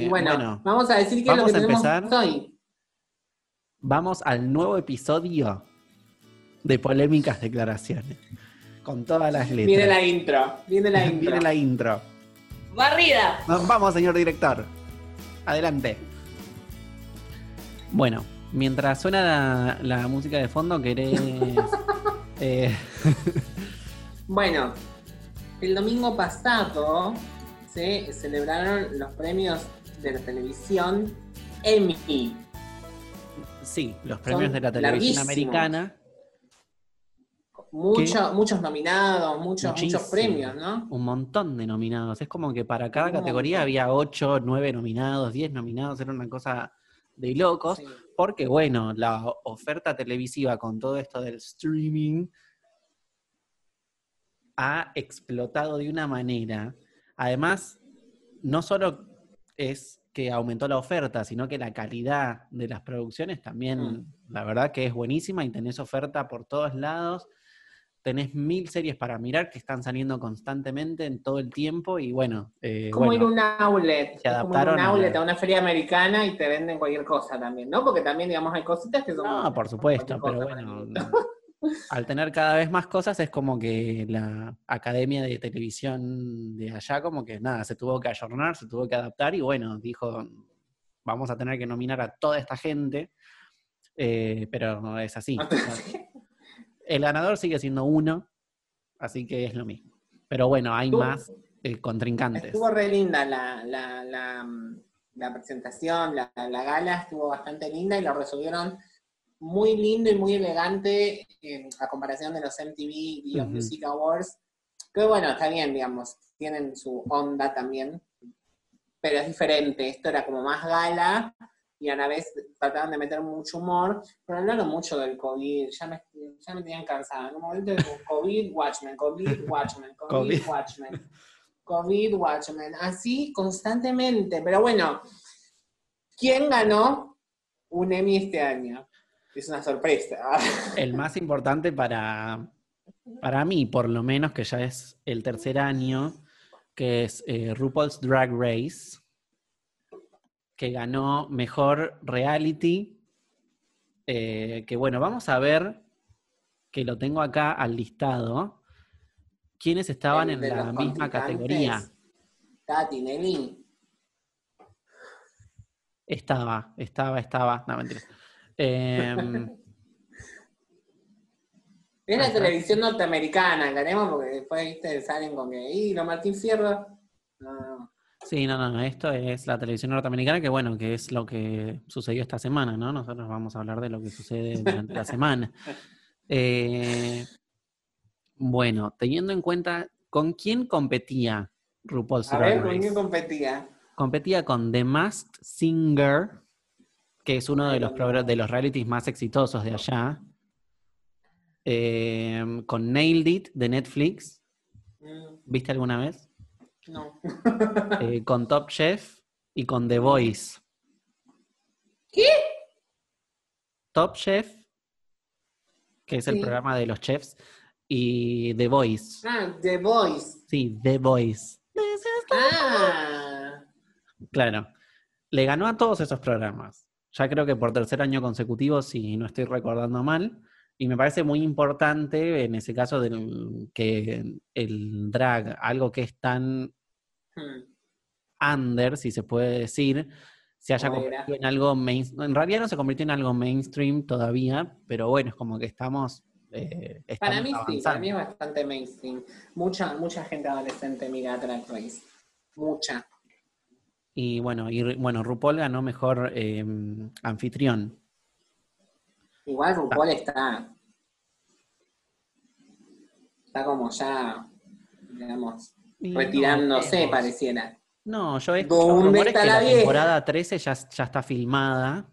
Y bueno, bueno, vamos a decir qué es lo vamos que a tenemos empezar. hoy. Vamos al nuevo episodio de Polémicas Declaraciones. Con todas las letras. Viene la intro, viene la intro. Viene la intro. Barrida. Nos Vamos, señor director. Adelante. Bueno, mientras suena la, la música de fondo, querés. eh, Bueno, el domingo pasado se celebraron los premios de la televisión Emmy. sí, los premios de la televisión larguísimos. americana. Mucho- muchos nominados, muchos, muchos premios, ¿no? Un montón de nominados. Es como que para cada Un categoría montón. había 8, 9 nominados, 10 nominados. Era una cosa de locos. Sí. Porque, bueno, la oferta televisiva con todo esto del streaming ha explotado de una manera. Además, no solo es que aumentó la oferta, sino que la calidad de las producciones también, Mm. la verdad que es buenísima y tenés oferta por todos lados. Tenés mil series para mirar que están saliendo constantemente en todo el tiempo y bueno, eh, como ir a bueno, un outlet, se como ir a un a- outlet, a una feria americana y te venden cualquier cosa también, ¿no? Porque también, digamos, hay cositas que son... No, por supuesto, pero bueno. al tener cada vez más cosas es como que la academia de televisión de allá como que nada, se tuvo que ayornar, se tuvo que adaptar y bueno, dijo, vamos a tener que nominar a toda esta gente, eh, pero es así. El ganador sigue siendo uno, así que es lo mismo. Pero bueno, hay más eh, contrincantes. Estuvo re linda la, la, la, mm, la presentación, la, la gala estuvo bastante linda y lo resolvieron muy lindo y muy elegante en, a comparación de los MTV Video Ujú. Music Awards. Que bueno, está bien, digamos, tienen su onda también, pero es diferente. Esto era como más gala y a la vez trataban de meter mucho humor, pero hablaron mucho del COVID, ya me, ya me tenían cansada. En un momento COVID, Watchmen, COVID, Watchmen, COVID, COVID. Watchmen. COVID Watchmen, así constantemente. Pero bueno, ¿quién ganó un Emmy este año? Es una sorpresa. El más importante para, para mí, por lo menos, que ya es el tercer año, que es eh, RuPaul's Drag Race, que ganó mejor reality. eh, que bueno, vamos a ver, que lo tengo acá al listado, quiénes estaban en la misma categoría. Tati, Nelly. Estaba, estaba, estaba. No, mentira. Em, Es la televisión norteamericana, ganemos porque después viste salen con que, y lo Martín Fierro. No, no. Sí, no, no, esto es la televisión norteamericana, que bueno, que es lo que sucedió esta semana, ¿no? Nosotros vamos a hablar de lo que sucede durante la semana. Eh, bueno, teniendo en cuenta, ¿con quién competía RuPaul's A Drag ver, ¿con quién competía? Competía con The Masked Singer, que es uno de los, de los realities más exitosos de allá. Eh, con Nailed It de Netflix, Mm, ¿viste alguna vez? No. Eh, con Top Chef y con The Voice. ¿Qué? Top Chef, que es el Sí. programa de los chefs, y The Voice. Ah, The Voice. Sí, The Voice. Ah. Claro. Le ganó a todos esos programas. Ya creo que por tercer año consecutivo, si no estoy recordando mal. Y me parece muy importante en ese caso del, que el drag, algo que es tan Hmm. under, si se puede decir, se haya convertido en algo mainstream. En realidad no se convirtió en algo mainstream todavía, pero bueno, es como que estamos. eh, Para mí sí, para mí es bastante mainstream. Mucha, mucha gente adolescente mira Drag Race. Mucha. Y bueno, y, bueno, RuPaul ganó mejor eh, anfitrión. Igual RuPaul está. Está como ya, digamos, Y retirándose, no, pareciera. No, yo he escuchado ¿Dónde rumores que la temporada 13 ya, ya está filmada.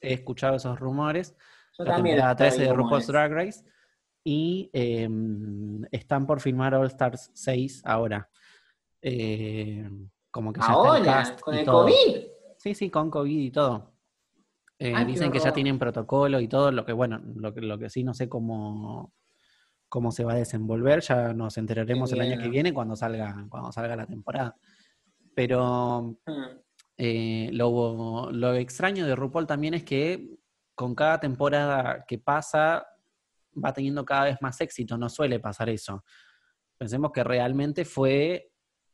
He escuchado esos rumores. Yo la temporada estoy 13 de RuPaul's. Drag Race. Y eh, están por filmar All Stars 6 ahora. Eh, como que ya está el Ahora, cast con el todo. COVID. Sí, sí, con COVID y todo. Eh, Ay, dicen que ya tienen protocolo y todo, lo que bueno, lo que, lo que sí no sé cómo, cómo se va a desenvolver, ya nos enteraremos el año que viene cuando salga, cuando salga la temporada. Pero Hmm. eh, lo, lo extraño de RuPaul también es que con cada temporada que pasa va teniendo cada vez más éxito, no suele pasar eso. Pensemos que realmente fue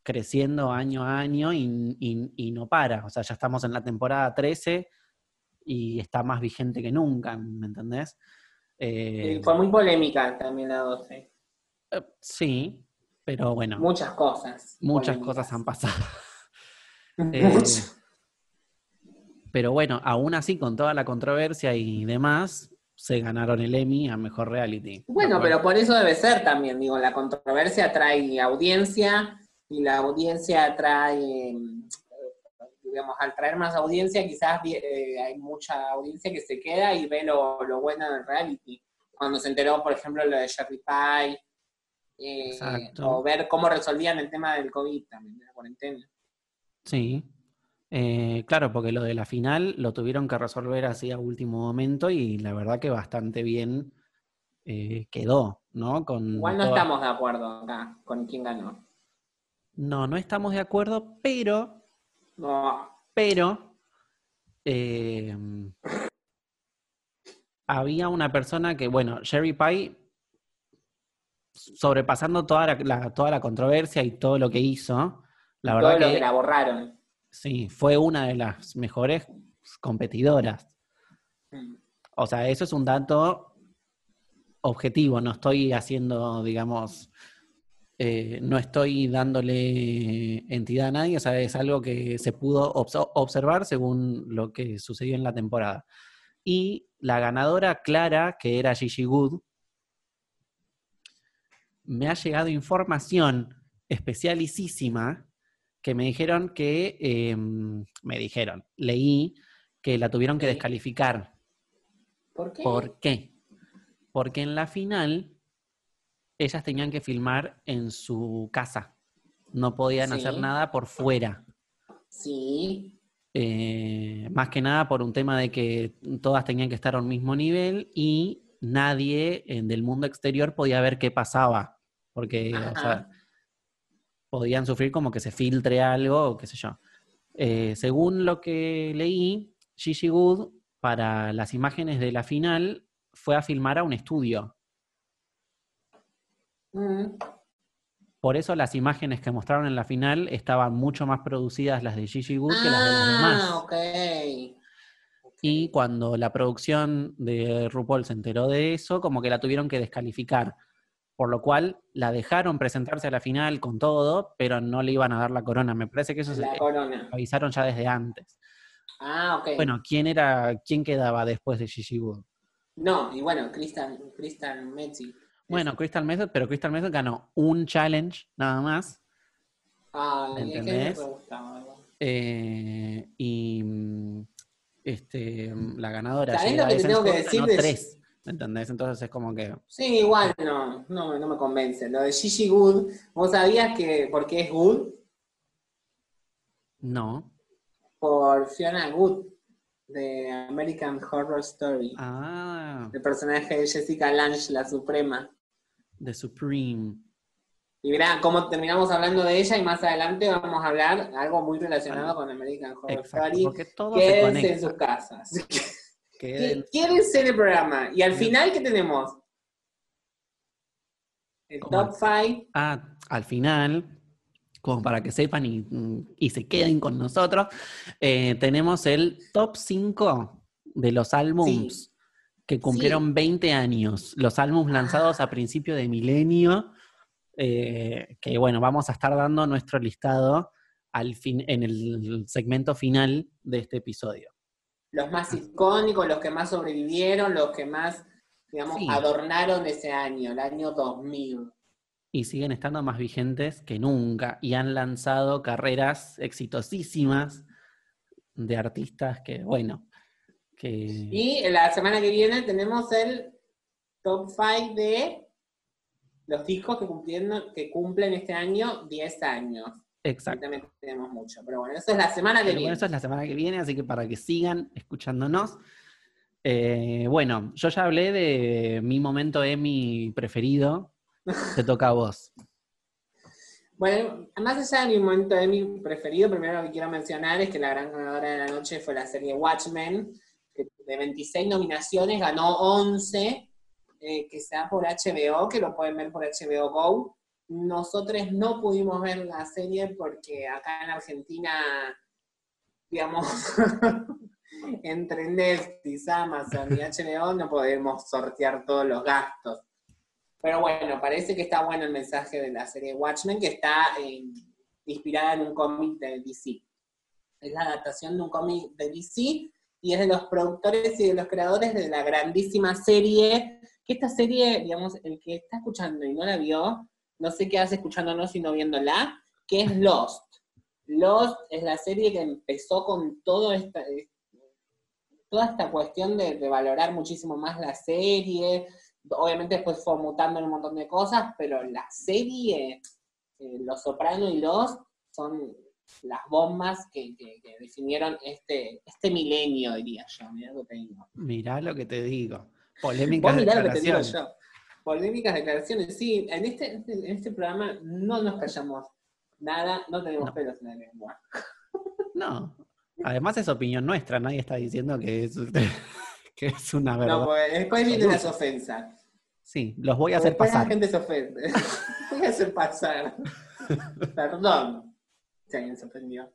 creciendo año a año y, y- y no para. O sea, ya estamos en la temporada 13 y está más vigente que nunca, ¿me entendés? Eh, fue muy polémica también la 12. eh, sí, pero bueno, Muchas cosas. muchas polémicas. cosas han pasado. Eh. Pero bueno, aún así, con toda la controversia y demás, se ganaron el Emmy a Mejor Reality. Bueno, pero por eso debe ser también, digo, la controversia trae audiencia y la audiencia trae, eh, digamos, al traer más audiencia quizás eh, hay mucha audiencia que se queda y ve lo, lo bueno del reality. Cuando se enteró, por ejemplo, lo de Sherry Pie, eh, o ver cómo resolvían el tema del COVID también, de la cuarentena. Sí. Eh, claro, porque lo de la final lo tuvieron que resolver así a último momento y la verdad que bastante bien eh, quedó, ¿no? Con Igual no toda- estamos de acuerdo acá con quién ganó. No, no estamos de acuerdo, pero, No, pero eh, había una persona que, bueno, Sherry Pie, sobrepasando toda la, la- toda la controversia y todo lo que hizo, la todo verdad lo que, que la borraron. sí, fue una de las mejores competidoras. Mm. O sea, eso es un dato objetivo, no estoy haciendo, digamos, eh, no estoy dándole entidad a nadie, o sea, es algo que se pudo obs- observar según lo que sucedió en la temporada. Y la ganadora clara, que era Gigi Good, me ha llegado información especialicísima que me dijeron que, eh, me dijeron, leí que la tuvieron que descalificar. ¿Por qué? ¿Por qué? Porque en la final ellas tenían que filmar en su casa. No podían Sí. hacer nada por fuera. Sí, Eh, más que nada por un tema de que todas tenían que estar a un mismo nivel y nadie eh, del mundo exterior podía ver qué pasaba. Porque, o sea, podían sufrir como que se filtre algo o qué sé yo. Eh, según lo que leí, Gigi Good, para las imágenes de la final, fue a filmar a un estudio. Mm, Por eso las imágenes que mostraron en la final estaban mucho más producidas las de Gigi Good que las de las Ah, demás. ok. Y cuando la producción de RuPaul se enteró de eso, como que la tuvieron que descalificar. Por lo cual la dejaron presentarse a la final con todo, pero no le iban a dar la corona. Me parece que eso se La corona. avisaron ya desde antes. Ah, ok. Bueno, ¿quién era, quién quedaba después de Gigi Wood? No, y bueno, Crystal, Crystal Metzi. Bueno, Crystal Method, pero Crystal Method ganó un challenge nada más. Ah, ¿me es que gustaba. eh, y mm, este, mm, la ganadora ¿Sabés lo que te tengo que decir de- tres. ¿Me entendés? Entonces es como que. Sí, igual no, no, no me convence. Lo de Gigi Good, ¿vos sabías que por qué es Good? No. Por Fiona Good, de American Horror Story. Ah, El personaje de Jessica Lange, la Suprema. The Supreme. Y verán cómo terminamos hablando de ella y más adelante vamos a hablar algo muy relacionado con American Horror Exacto, Story. se Quédense en sus casas. Quédense en el programa. Y al final, ¿qué tenemos? El top 5. Ah, al final, como para que sepan y, y se queden con nosotros, eh, tenemos el top 5 de los álbums que cumplieron 20 años. Los álbums lanzados a principio de milenio. eh, que bueno, vamos a estar dando nuestro listado al fin, en el segmento final de este episodio. Los más icónicos, los que más sobrevivieron, los que más, digamos, Sí. adornaron ese año, el año 2000. y siguen estando más vigentes que nunca y han lanzado carreras exitosísimas de artistas que, bueno, que... Y la semana que viene tenemos el top 5 de los discos que, cumpliendo, que cumplen este año 10 años. Exacto. también tenemos mucho. Pero bueno, eso es la semana que Pero viene. bueno, eso es la semana que viene, así que para que sigan escuchándonos. Eh, bueno, yo ya hablé de mi momento Emmy preferido. Te toca a vos. Bueno, más allá de mi momento de mi preferido, primero lo que quiero mencionar es que la gran ganadora de la noche fue la serie Watchmen, de 26 nominaciones ganó 11, eh, que está por HBO, que lo pueden ver por HBO Go. Nosotros no pudimos ver la serie porque acá en Argentina, digamos, entre Netflix, Amazon y HBO no podemos sortear todos los gastos. Pero bueno, parece que está bueno el mensaje de la serie Watchmen, que está eh, inspirada en un cómic de DC. Es la adaptación de un cómic de DC y es de los productores y de los creadores de la grandísima serie, que esta serie, digamos, el que está escuchando y no la vio, no sé qué hace escuchándonos y no viéndola, que es Lost. Lost es la serie que empezó con todo esta, toda esta cuestión de, valorar muchísimo más la serie, obviamente después fue mutando en un montón de cosas, pero la serie, eh, Los Soprano y Los, son las bombas que, definieron este, este milenio, diría yo. Mirá lo que te digo. Mirá lo que te digo. Polémicas declaraciones. Lo que te digo Polémicas declaraciones, sí. En este, en este programa no nos callamos nada, no tenemos pelos en la lengua. No. Además es opinión nuestra, nadie está diciendo que es, que es una verdad. No, pues después vienen las ofensas. Sí, los voy a hacer pasar. La gente se ofende. voy a hacer pasar. Perdón. Si alguien se ofendió.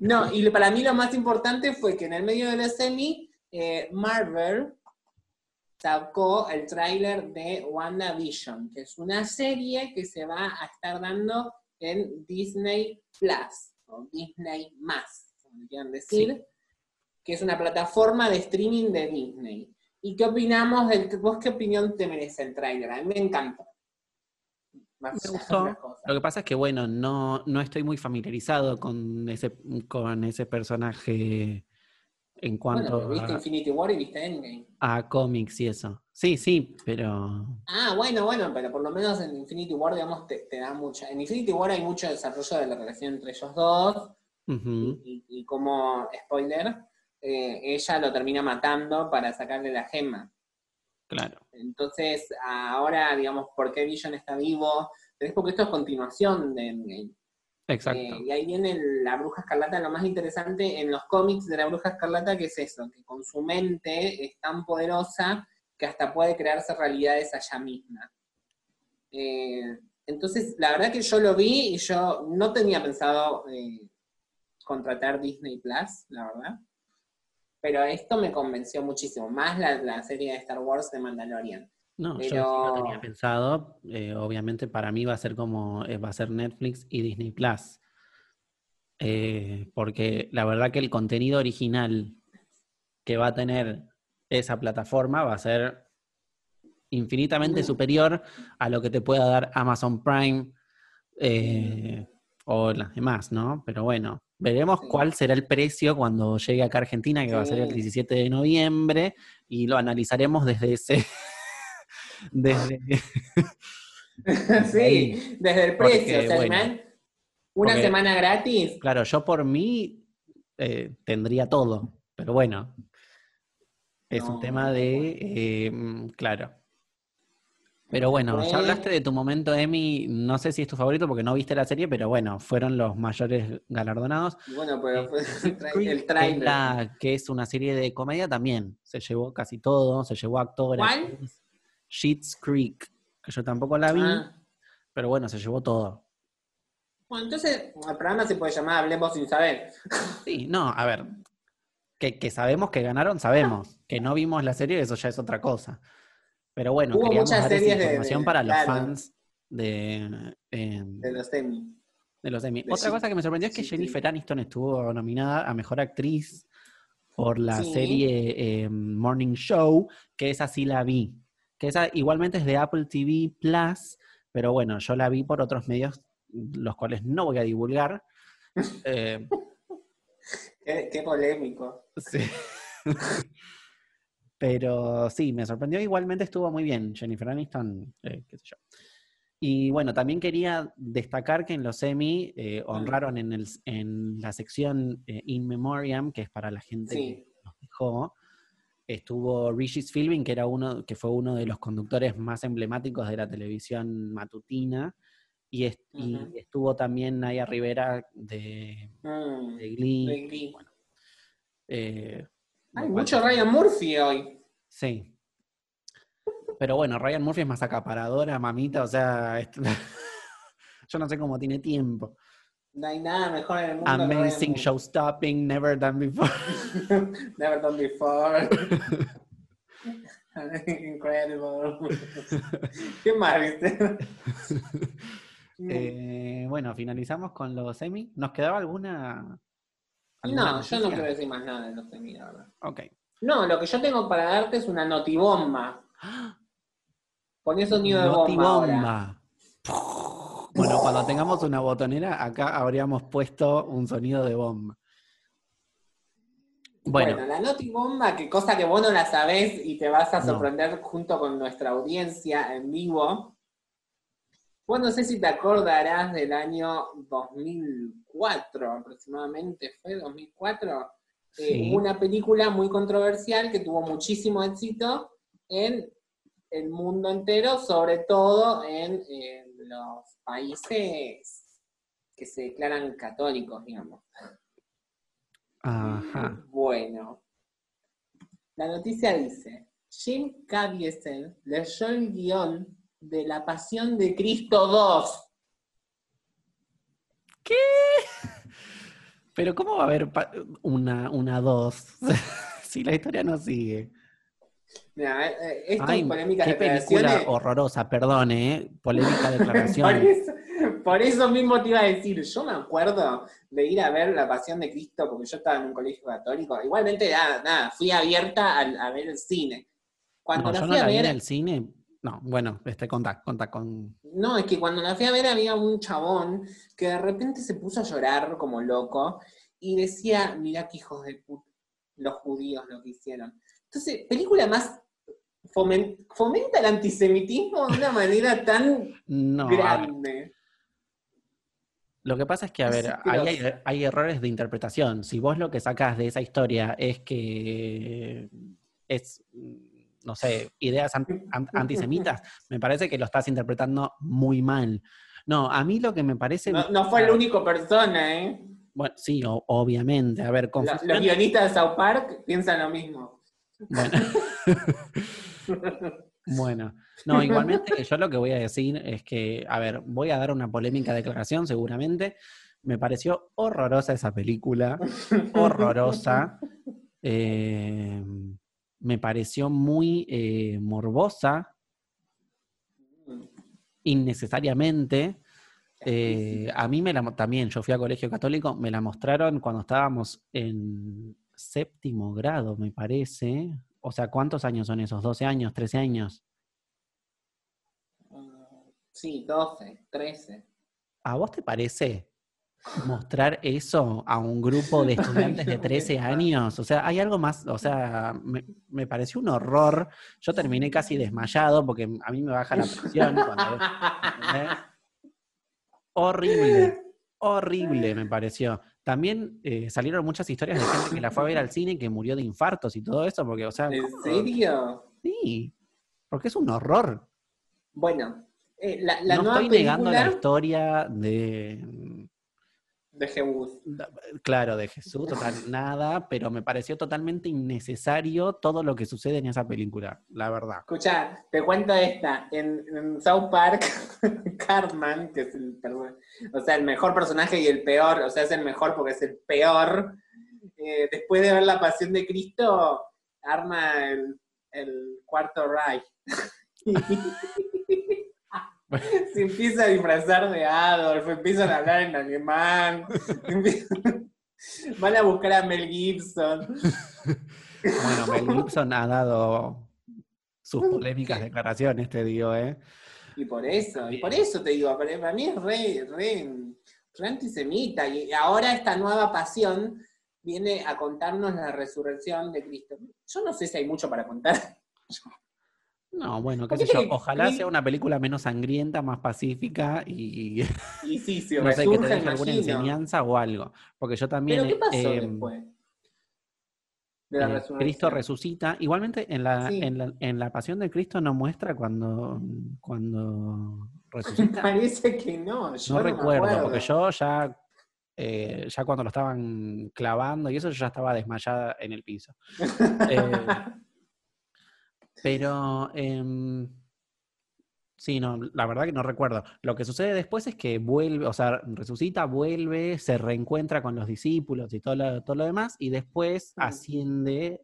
No, y para mí lo más importante fue que en el medio de la semi, eh, Marvel sacó el tráiler de WandaVision, que es una serie que se va a estar dando en Disney Plus, o Disney Más, como quieran decir que es una plataforma de streaming de Disney. ¿Y qué opinamos del vos qué opinión te merece el trailer? A mí me encanta. Me gustó. Lo que pasa es que, bueno, no, no estoy muy familiarizado con ese, con ese personaje en cuanto bueno, ¿viste Infinity War y viste Endgame? A cómics y eso. Sí, sí, pero... Ah, bueno, bueno, pero por lo menos en Infinity War, digamos, te, da mucha... En Infinity War hay mucho desarrollo de la relación entre ellos dos. y, como, spoiler, eh, ella lo termina matando para sacarle la gema. Claro. Entonces, ahora, digamos, ¿por qué Vision está vivo? Es porque esto es continuación de Exacto. Eh, y ahí viene la Bruja Escarlata, lo más interesante en los cómics de la Bruja Escarlata, que es eso, que con su mente es tan poderosa que hasta puede crearse realidades allá misma. Eh, entonces, la verdad que yo lo vi y yo no tenía pensado contratar Disney Plus, la verdad. Pero esto me convenció muchísimo, más la, serie de Star Wars de Mandalorian. No, yo no tenía pensado. Eh, obviamente para mí va a ser como eh, va a ser Netflix y Disney Plus. Eh, porque la verdad que el contenido original que va a tener esa plataforma va a ser infinitamente superior a lo que te pueda dar Amazon Prime o las demás, ¿no? Pero bueno, Veremos cuál será el precio cuando llegue acá a Argentina, que va a ser el 17 de noviembre, y lo analizaremos desde ese. desde. sí, desde el precio. o sea, una semana gratis. Claro, yo por mí eh, tendría todo, pero bueno. Es un tema de. Eh, mm, claro. Pero bueno, ya hablaste de tu momento, Emi. No sé si es tu favorito porque no viste la serie, pero bueno, fueron los mayores galardonados. Bueno, pero fue el trailer. Que es una serie de comedia también. Se llevó casi todo, se llevó actores. ¿Cuál? Sheets Creek, que yo tampoco la vi, ah. pero bueno, se llevó todo. Bueno, entonces el programa se puede llamar Hablemos sin saber. Sí, no, a ver. Que, que sabemos que ganaron, sabemos. Que no vimos la serie, eso ya es otra cosa. Pero bueno, Hubo muchas series de, información para los fans de, em, de los Emmy. De los Emmy. Otra cosa que me sorprendió es que Jennifer Aniston estuvo nominada a Mejor Actriz por la serie em, Morning Show, que esa sí la vi. Que esa igualmente es de Apple TV Plus, pero bueno, yo la vi por otros medios, los cuales no voy a divulgar. Eh, qué, qué polémico. Sí. Pero sí, me sorprendió. Igualmente estuvo muy bien Jennifer Aniston, eh, qué sé yo. Y bueno, también quería destacar que en los Emmy eh, honraron en, el, en, la sección eh, In Memoriam, que es para la gente que nos dejó, estuvo Regis Philbin, que, era uno, que fue uno de los conductores más emblemáticos de la televisión matutina, Y, est- y Ujú. estuvo también Naya Rivera de, Mm, de Glee. de Glee. Bueno, eh, Hay mucho Ryan Murphy hoy. Sí. Pero bueno, Ryan Murphy es más acaparadora, mamita, o sea, yo no sé cómo tiene tiempo. No hay nada mejor en el mundo. que Amazing, Murphy. show stopping, never done before. Never done before. Incredible. ¿Qué más viste? Eh, bueno, finalizamos con los semi. ¿Nos quedaba alguna? No, yo no quiero decir más nada de los semi, la verdad. Ok. No, lo que yo tengo para darte es una notibomba. Poné sonido de bomba ahora. Notibomba. Bueno, cuando tengamos una botonera, acá habríamos puesto un sonido de bomba. Bueno, Bueno, la notibomba, que cosa que vos no la sabés y te vas a No. sorprender junto con nuestra audiencia en vivo. Vos no sé si te acordarás del año 2004 aproximadamente, ¿fue 2004? Eh, Sí. hubo una película muy controversial que tuvo muchísimo éxito en el mundo entero, sobre todo en, eh, los países que se declaran católicos, digamos. ajá. Bueno, la noticia dice, Jim Caviezel leyó el guion de La Pasión de Cristo 2. Pero ¿cómo va a haber una, una dos? si la historia no sigue. Mira, eh, eh, estas Ay, polémicas qué película declaraciones... horrorosa, perdone, ¿eh? Polémica Por declaración. eso, por eso mismo te iba a decir, yo me acuerdo de ir a ver La Pasión de Cristo porque yo estaba en un colegio católico. Igualmente, nada, nada fui abierta a, ver el cine. Cuando No, la yo no fui a la vi en ver, el cine. No, bueno, este, contá, contá con... No, es que cuando la fui a ver había un chabón que de repente se puso a llorar como loco y decía, mirá qué hijos de puta, los judíos lo que hicieron. Entonces, película más fomen- fomenta el antisemitismo de una manera tan No, grande. lo que pasa es que, a ver, hay, hay errores de interpretación. Si vos lo que sacás de esa historia es que es, no sé, ideas an- an- antisemitas, me parece que lo estás interpretando muy mal. No, a mí lo que me parece... No, no fue el único persona, ¿eh? Bueno, sí, o- obviamente. A ver, La- confusión- los guionistas de South Park piensan lo mismo. Bueno. Bueno, no, igualmente yo lo que voy a decir es que, a ver, voy a dar una polémica declaración seguramente. Me pareció horrorosa esa película, horrorosa. Eh, me pareció muy eh, morbosa, innecesariamente. Eh, a mí me la también, yo fui a colegio católico, me la mostraron cuando estábamos en séptimo grado, me parece. O sea, ¿cuántos años son esos? ¿12 años? ¿13 años? Sí, 12, 13. ¿A vos te parece mostrar eso a un grupo de estudiantes de 13 años? O sea, hay algo más, o sea, me, me pareció un horror. Yo terminé casi desmayado porque a mí me baja la presión cuando. Horrible, horrible me pareció. También eh, salieron muchas historias de gente que la fue a ver al cine y que murió de infartos y todo eso, porque, o sea, ¿En serio? Sí, porque es un horror. Bueno, eh, la, la no nueva estoy negando la historia de, de Jebus. claro, de Jesús, total, nada, pero me pareció totalmente innecesario todo lo que sucede en esa película, la verdad. Escucha, te cuento esta. En, en South Park, Cartman, que es el, o sea, el mejor personaje y el peor, o sea, es el mejor porque es el peor, eh, después de ver La Pasión de Cristo, arma el, el cuarto Reich. Se empieza a disfrazar de Adolf, empiezan a hablar en alemán, empiezan- van a buscar a Mel Gibson. Bueno, Mel Gibson ha dado sus polémicas declaraciones, te digo, ¿eh? Y por eso, y por eso te digo, para para mí es re, re, re antisemita. Y ahora esta nueva pasión viene a contarnos la resurrección de Cristo. Yo no sé si hay mucho para contar. No, bueno, qué ¿Por qué sé yo, ojalá sea una película menos sangrienta, más pacífica y Y sí, si no sé, que te deje alguna enseñanza o algo. Porque yo también... Pero ¿qué pasó eh, después? De la eh. Cristo resucita. Igualmente, en la, Sí. en, la, en la pasión de Cristo no muestra cuando, cuando resucita. Parece que no. Yo No recuerdo, acuerdo. porque yo ya, eh, ya cuando lo estaban clavando y eso, yo ya estaba desmayada en el piso. Pero em, sí, no, la verdad que no recuerdo. Lo que sucede después es que vuelve, o sea, resucita, vuelve, se reencuentra con los discípulos y todo lo, todo lo demás, y después Mm. asciende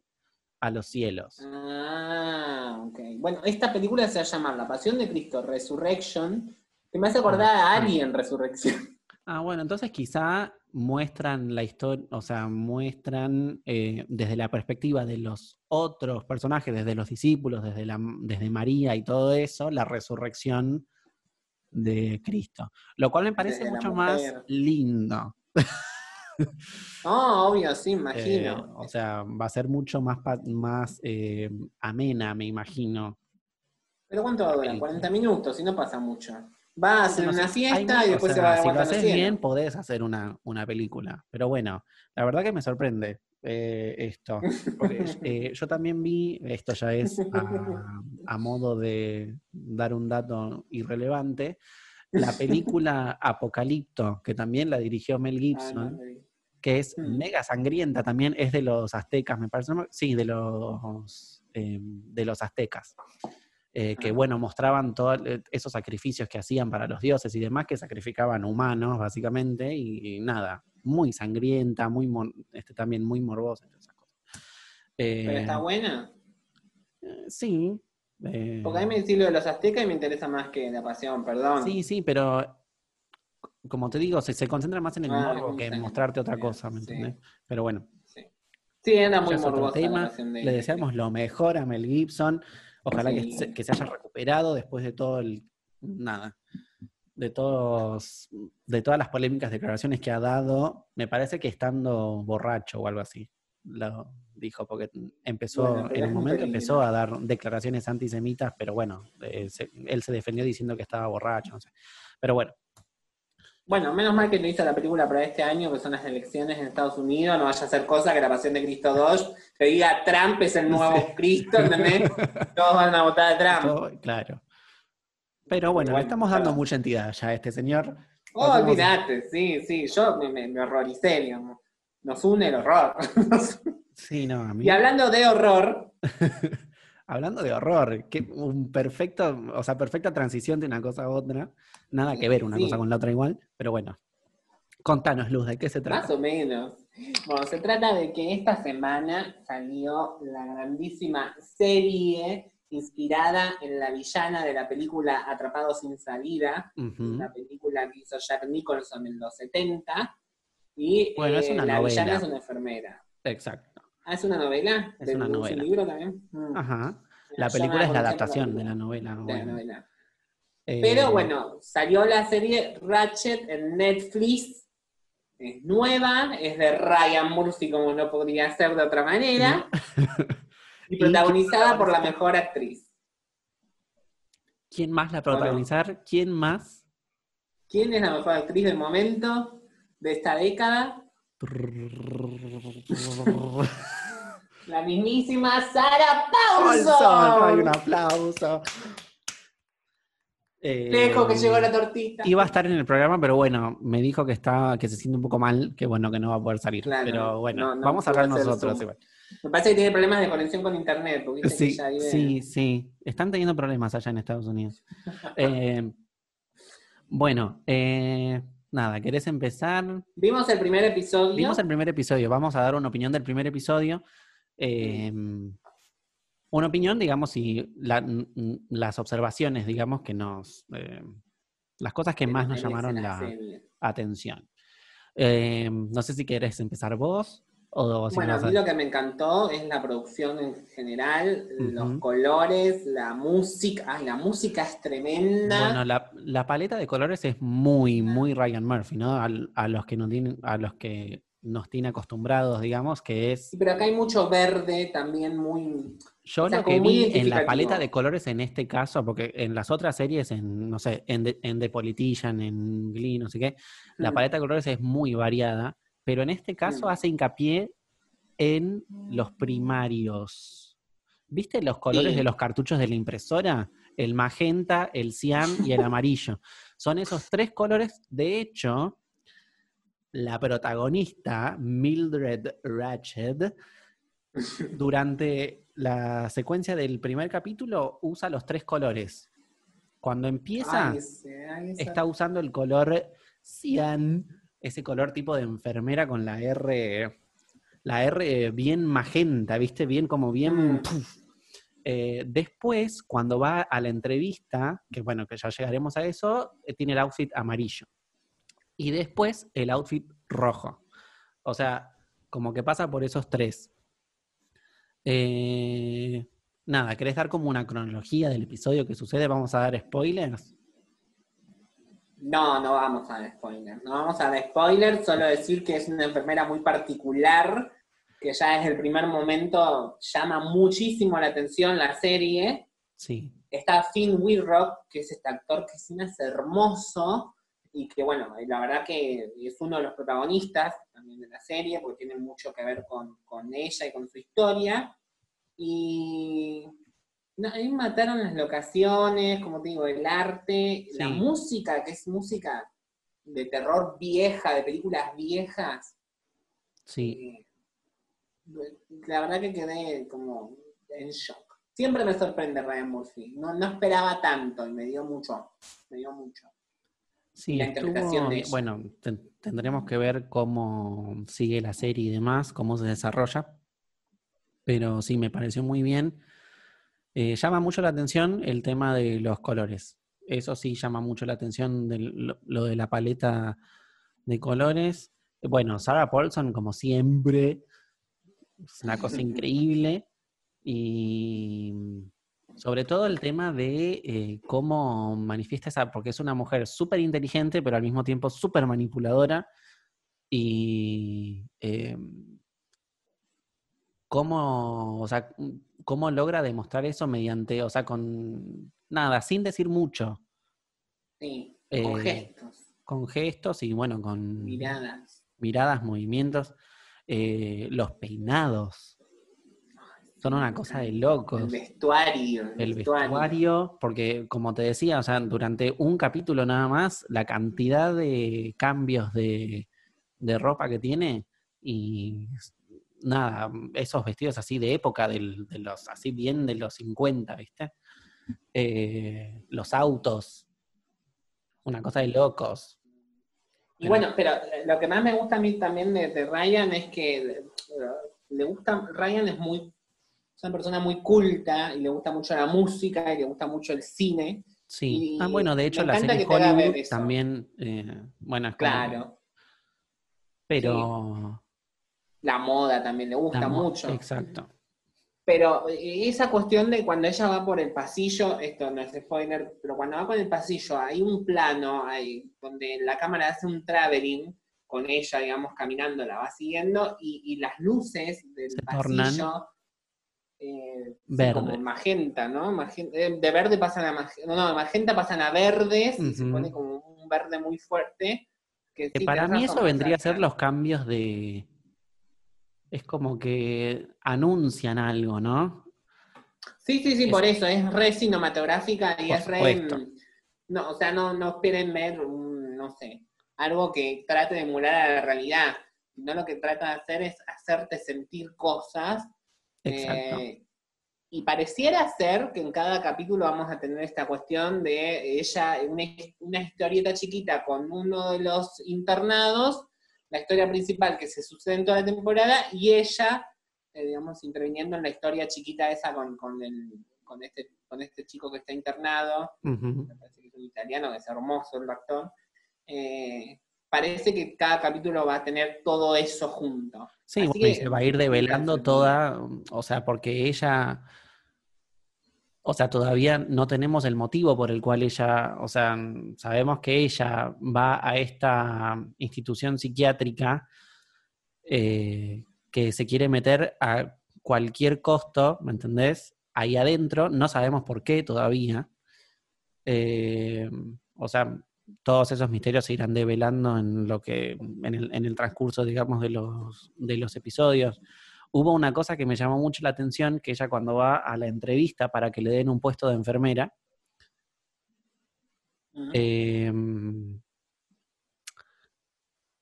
a los cielos. Ah, ok. Bueno, esta película se va a llamar La Pasión de Cristo, Resurrection, que me hace acordar a Alien Resurrección. Ah, bueno, entonces quizá muestran la historia, o sea, muestran eh, desde la perspectiva de los otros personajes, desde los discípulos, desde, la, desde María y todo eso, la resurrección de Cristo. Lo cual me parece Desde mucho más lindo. Oh, obvio, sí, Eh, imagino. o sea, va a ser mucho más, más eh, amena, me imagino. Pero ¿cuánto va a durar? película. 40 minutos, si no pasa mucho. Va a hacer No una fiesta y o después se va a Si lo haces bien, podés hacer una, una película. Pero bueno, la verdad que me sorprende eh, esto. Porque eh, yo también vi, esto ya es a, a modo de dar un dato irrelevante, la película Apocalipto, que también la dirigió Mel Ah, Gibson, que es Mm. mega sangrienta también, es de los aztecas, me parece. Sí, de los, eh, de los aztecas. Eh, que bueno, mostraban todos esos sacrificios que hacían para los dioses y demás, que sacrificaban humanos, básicamente, y, nada, muy sangrienta, muy este, también muy morbosa, esas cosas. Pero Eh, está buena. eh, sí. eh, Porque a mí me decís lo de los aztecas y me interesa más que la pasión, perdón. Sí, sí, pero como te digo, se, se concentra más en el Ah, morbo que en mostrarte otra cosa, ¿me sí. entendés? Pero bueno, Sí, ya muy morbosa la tema. pasión de Le deseamos lo mejor a Mel Gibson. Ojalá que, se, que se haya recuperado después de todo el. Nada. De todos. De todas las polémicas declaraciones que ha dado. Me parece que estando borracho o algo así. Lo dijo, porque empezó, Bueno, en un momento empezó a dar declaraciones antisemitas, pero bueno, eh, se- él se defendió diciendo que estaba borracho, no sé. Pero bueno, Bueno, menos mal que lo hizo la película para este año, que son las elecciones en Estados Unidos, no vaya a ser cosa que la pasión de Cristo 2, que diga Trump es el nuevo Cristo, ¿entendés? Todos van a votar a Trump. todo- claro. Pero bueno, le estamos dando claro. mucha entidad ya a este señor. Oh, Pasemos- olvídate, sí, sí, yo me, me- me horroricé, digamos. Nos une el horror. Sí, no, a mí. y hablando de horror, Hablando de horror, que un perfecto, o sea, perfecta transición de una cosa a otra. Nada que ver una Sí. cosa con la otra igual, pero bueno. Contanos, Luz, ¿de qué se más trata? o menos. Bueno, se trata de que esta semana salió la grandísima serie inspirada en la villana de la película Atrapado sin salida, Ujú. la película que hizo Jack Nicholson en los 70. Y Bueno, es eh, una la villana novela. es una enfermera. Exacto. Ah, ¿es una novela? Es ¿De una un- novela. un libro también? Mm. Ajá. La película es la adaptación de la novela. De la bueno. Novela. Eh, Pero bueno, salió la serie Ratchet en Netflix. Es nueva, es de Ryan Murphy, como no podría ser de otra manera. y protagonizada por la mejor actriz. ¿Quién más la protagonizar? ¿Quién más? ¿Quién es la mejor actriz del momento de esta década? La mismísima Sara Paulson, hay Paulson. un aplauso. Eh, Dejo que llegó la tortita. Iba a estar en el programa, pero bueno, me dijo que está, que se siente un poco mal, que bueno, que no va a poder salir. Claro, pero bueno, no, no vamos a hablar nosotros igual. Me parece que tiene problemas de conexión con internet, porque que Sí, vive- sí, sí. Están teniendo problemas allá en Estados Unidos. Eh, bueno, eh, nada, ¿querés empezar? Vimos el primer episodio. Vimos el primer episodio, vamos a dar una opinión del primer episodio. Eh, una opinión, digamos, y la- las observaciones, digamos, que nos... eh, las cosas que más nos llamaron la atención. Eh, no sé si querés empezar vos o si Bueno, a mí lo que me encantó es la producción en general, los colores, la música. Ay, la música es tremenda. Bueno, la, la paleta de colores es muy, muy Ryan Murphy, ¿no? A los que nos tienen, a los que nos tiene acostumbrados, digamos, que es. Sí, pero acá hay mucho verde también muy... Yo o sea, lo que vi en la paleta de colores en este caso, porque en las otras series, en, no sé, en The, en The Politician, en Glee, no sé qué, la Mm. paleta de colores es muy variada, pero en este caso Mm. hace hincapié en los primarios. ¿Viste los colores Sí. de los cartuchos de la impresora? El magenta, el cian y el amarillo. Son esos tres colores. De hecho, la protagonista, Mildred Ratched, durante la secuencia del primer capítulo usa los tres colores. Cuando empieza, Ay, ay, está usando el color cian, ese color tipo de enfermera con la R, la R bien magenta, ¿viste? Bien como bien... Mm. Eh, después, cuando va a la entrevista, que bueno, que ya llegaremos a eso, eh, tiene el outfit amarillo. Y después el outfit rojo. O sea, como que pasa por esos tres. Eh, nada, ¿querés dar como una cronología del episodio que sucede? Vamos a dar spoilers. No, no vamos a dar spoiler. No vamos a dar spoiler, solo decir que es una enfermera muy particular, que ya desde el primer momento llama muchísimo la atención la serie. Sí. Está Finn Wheelrock, que es este actor que sí es hermoso y que, bueno, la verdad que es uno de los protagonistas también de la serie, porque tiene mucho que ver con, con ella y con su historia. Y no, a mí mataron las locaciones, como te digo, el arte, la música, que es música de terror vieja, de películas viejas. Sí. Eh, la verdad que quedé como en shock. Siempre me sorprende Ryan Murphy. No, no esperaba tanto y me dio mucho. Me dio mucho. Sí, la interpretación estuvo- de ella. bueno, ten- tendremos que ver cómo sigue la serie y demás, cómo se desarrolla. Pero sí, me pareció muy bien. Eh, llama mucho la atención el tema de los colores. Eso sí llama mucho la atención de lo, lo de la paleta de colores. Bueno, Sarah Paulson, como siempre, es una cosa increíble. Y sobre todo el tema de eh, cómo manifiesta esa, porque es una mujer súper inteligente, pero al mismo tiempo súper manipuladora. Y eh, cómo, o sea, cómo logra demostrar eso mediante, o sea, con nada, sin decir mucho, Sí, con Eh, gestos, con gestos y bueno, con miradas. miradas, movimientos, eh, los peinados. Son una cosa de locos. El vestuario. El vestuario, porque como te decía, o sea, durante un capítulo nada más, la cantidad de cambios de, de ropa que tiene y nada, esos vestidos así de época, del- de los, así bien de los 50, ¿viste? Eh, los autos, una cosa de locos. Y bueno, pero lo que más me gusta a mí también de, de Ryan es que eh, le gusta, Ryan es muy, es una persona muy culta y le gusta mucho la música y le gusta mucho el cine. Sí. Y ah, bueno, de hecho la serie Hollywood también, eh, bueno, es como- Claro. pero... La moda también le gusta mucho. Exacto. Pero eh, esa cuestión de cuando ella va por el pasillo, esto no es spoiler, pero cuando va por el pasillo hay un plano ahí donde la cámara hace un traveling con ella, digamos, caminando, la va siguiendo, y, y las luces del Se tornan pasillo eh, verde. como magenta, ¿no? Magen- eh, de verde pasan a magenta, no, no, de magenta pasan a verdes y se pone como un verde muy fuerte. Que, Que sí, para mí eso vendría a ser los cambios de... Es como que anuncian algo, ¿no? Sí, sí, sí, Es- por eso, es re cinematográfica y Por es re... supuesto. No, o sea, no, no esperen ver, un, no sé, algo que trate de emular a la realidad. No lo que trata de hacer es hacerte sentir cosas. Exacto. eh, y pareciera ser que en cada capítulo vamos a tener esta cuestión de ella, una, una historieta chiquita con uno de los internados, la historia principal que se sucede en toda la temporada, y ella eh, digamos, interviniendo en la historia chiquita esa con, con, el, con, este, con este chico que está internado, me parece que es un italiano, que es hermoso el actor. Eh, parece que cada capítulo va a tener todo eso junto. Sí, Así bueno, y que- se va a ir develando toda, o sea, porque ella, o sea, todavía no tenemos el motivo por el cual ella, o sea, sabemos que ella va a esta institución psiquiátrica eh, que se quiere meter a cualquier costo, ¿me entendés? Ahí adentro, no sabemos por qué todavía. Eh, o sea, todos esos misterios se irán develando en lo que, en el, en el transcurso, digamos, de los, de los episodios. hubo una cosa que me llamó mucho la atención, que ella cuando va a la entrevista para que le den un puesto de enfermera, em,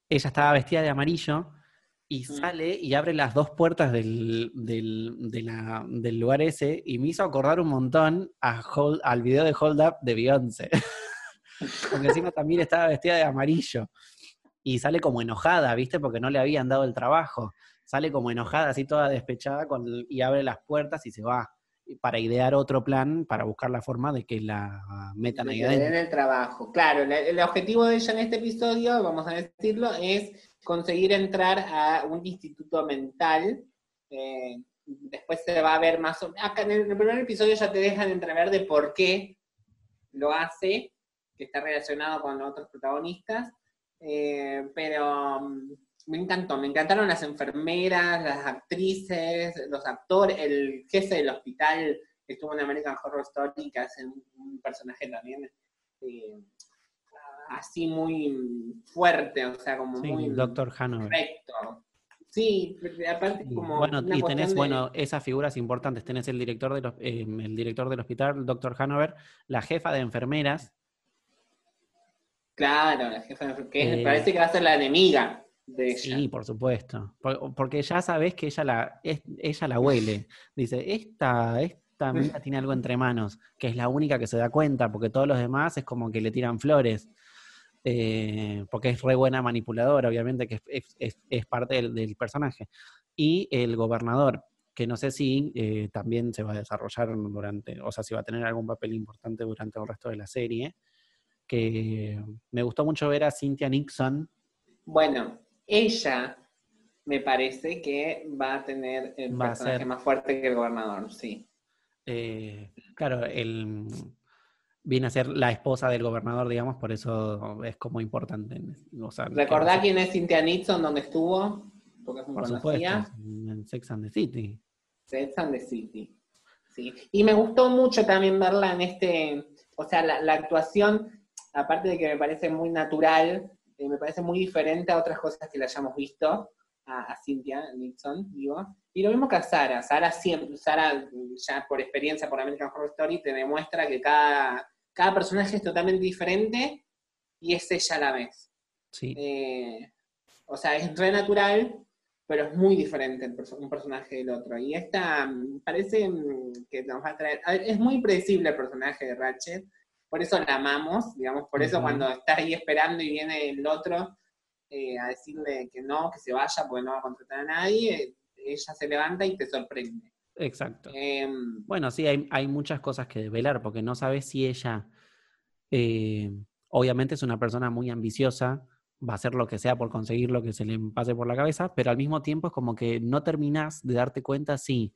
ella estaba vestida de amarillo y sale y abre las dos puertas del, del, lugar ese y me hizo acordar un montón al video de Hold Up de Beyoncé. Porque encima también estaba vestida de amarillo y sale como enojada, ¿viste? Porque no le habían dado el trabajo. Sale como enojada, así toda despechada con, y abre las puertas y se va para idear otro plan, para buscar la forma de que la metan ahí adentro. el trabajo. Claro, el objetivo de ella en este episodio, vamos a decirlo, es conseguir entrar a un instituto mental. Eh, después se va a ver más. Acá en el primer episodio ya te dejan entrever de por qué lo hace, que está relacionado con los otros protagonistas. Eh, pero mm, me encantó, me encantaron las enfermeras, las actrices, los actores, el jefe del hospital que estuvo en American Horror Story, que hace un, personaje también eh, así muy fuerte, o sea, como muy... Doctor Hanover. Correcto. Sí, aparte como... Bueno, y tenés, bueno, esas figuras importantes. Tenés el director, de los, eh, el director del hospital, el Doctor Hanover, la jefa de enfermeras. Claro, la jefa que eh, parece que va a ser la enemiga. De ella. Sí, por supuesto. Porque ya sabes que ella la, ella la huele. Dice, esta, esta amiga tiene algo entre manos, que es la única que se da cuenta, porque todos los demás es como que le tiran flores. Eh, porque es re buena manipuladora, obviamente, que es, parte del, personaje. Y el gobernador, que no sé si eh, también se va a desarrollar durante, o sea, si va a tener algún papel importante durante el resto de la serie, que me gustó mucho ver a Cynthia Nixon. Bueno, ella me parece que va a tener el personaje más fuerte que el gobernador, sí. Eh, claro, el viene a ser la esposa del gobernador, digamos, por eso es como importante. O ¿Recordá quién es Cynthia Nixon, dónde estuvo? Porque por supuesto, en Sex and the City. Sex and the City, sí. Y me gustó mucho también verla en este, o sea, la, actuación, aparte de que me parece muy natural, eh, me parece muy diferente a otras cosas que la hayamos visto, a, Cynthia Nixon, digo. Y lo mismo que a Sara. Sara siempre, Sara, ya por experiencia por American Horror Story, te demuestra que cada cada personaje es totalmente diferente y es ella a la vez. Sí. Eh, o sea, es re natural, pero es muy diferente un personaje del otro. Y esta mm, parece mm, que nos va a traer. es muy predecible el personaje de Ratchet, por eso la amamos, digamos, por eso cuando está ahí esperando y viene el otro eh, a decirle que no, que se vaya porque no va a contratar a nadie, ella se levanta y te sorprende. Exacto. Em, bueno, sí, hay, muchas cosas que develar, porque no sabes si ella, eh, obviamente es una persona muy ambiciosa, va a hacer lo que sea por conseguir lo que se le pase por la cabeza, pero al mismo tiempo es como que no terminas de darte cuenta si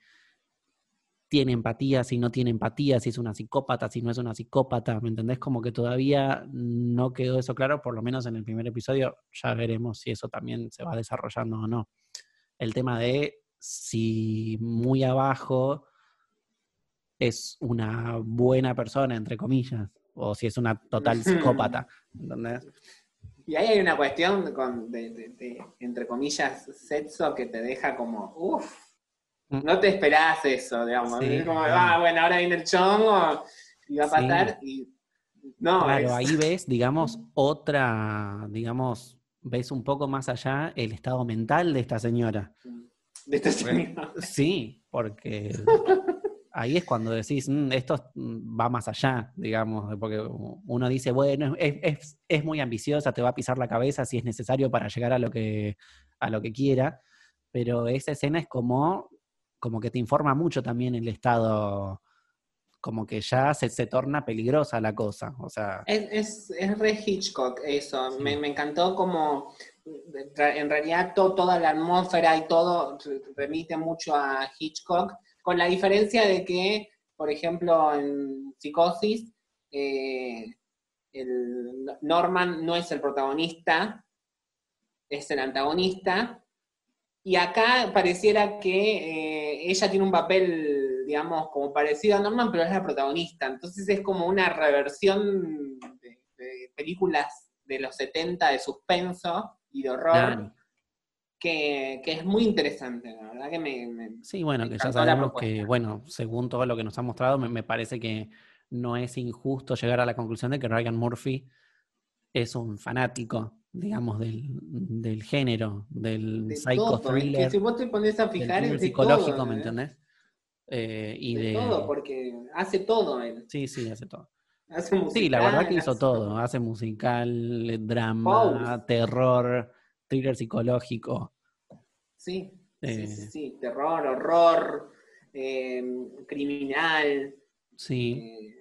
tiene empatía, si no tiene empatía, si es una psicópata, si no es una psicópata, ¿me entendés? Como que todavía no quedó eso claro, por lo menos en el primer episodio, ya veremos si eso también se va desarrollando o no. El tema de si muy abajo es una buena persona, entre comillas, o si es una total psicópata. Y ahí hay una cuestión con, de, entre comillas, sexo que te deja como, uff. No te esperás eso, digamos. como, ah, bueno, ahora viene el chongo y va a pasar y no. Claro, ahí ves, digamos, otra, digamos, ves un poco más allá el estado mental de esta señora. Mm de este Sí, porque ahí es cuando decís, mm, esto mm, va más allá, digamos, porque uno dice, bueno, es, muy ambiciosa, te va a pisar la cabeza si es necesario para llegar a lo que, a lo que quiera, pero esa escena es como, como que te informa mucho también el estado, como que ya se, se torna peligrosa la cosa, o sea... Es, es, re Hitchcock eso, me, me encantó como en realidad toda la atmósfera y todo remite mucho a Hitchcock, con la diferencia de que, por ejemplo, en Psicosis, eh, Norman no es el protagonista, es el antagonista, y acá pareciera que eh, ella tiene un papel, digamos, como parecido a Norman, pero es la protagonista, entonces es como una reversión de, de películas de los 70 de suspenso, y de horror. que, que es muy interesante, la verdad que me... me- Sí, bueno, me que ya sabemos que, bueno, según todo lo que nos ha mostrado, me, me parece que no es injusto llegar a la conclusión de que Ryan Murphy es un fanático, digamos, del, del género, del de psycho todo, es que thriller, si vos te pones a del fijar thriller es de psicológico, todo, ¿me ¿eh? entendés? Eh, y de, de... todo, porque hace todo él. Sí, sí, hace todo. Hace Sí, la verdad que musical, hizo hace todo. Hace musical, eh, drama, Pose. terror, thriller psicológico. Sí, sí, sí, sí, terror, horror, eh, criminal, Sí,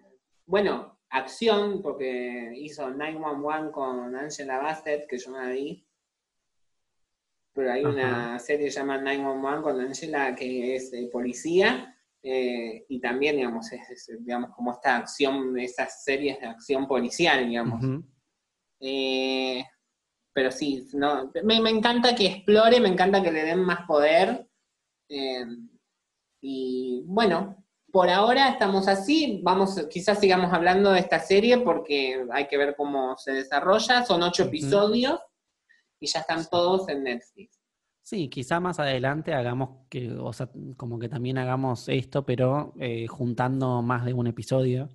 bueno, acción, porque hizo 911 con Angela Bassett, que yo no la vi. Pero hay una serie que se llama 911 con Angela que es eh, policía. eh, y también, digamos, es, es, digamos, como esta acción, esas series de acción policial, digamos. Eh, pero sí, no, me, me encanta que explore, me encanta que le den más poder. eh, y bueno, por ahora estamos así. Vamos, quizás sigamos hablando de esta serie porque hay que ver cómo se desarrolla. Son ocho episodios y ya están todos en Netflix. Sí, quizá más adelante hagamos que, o sea, como que también hagamos esto, pero eh, juntando más de un episodio.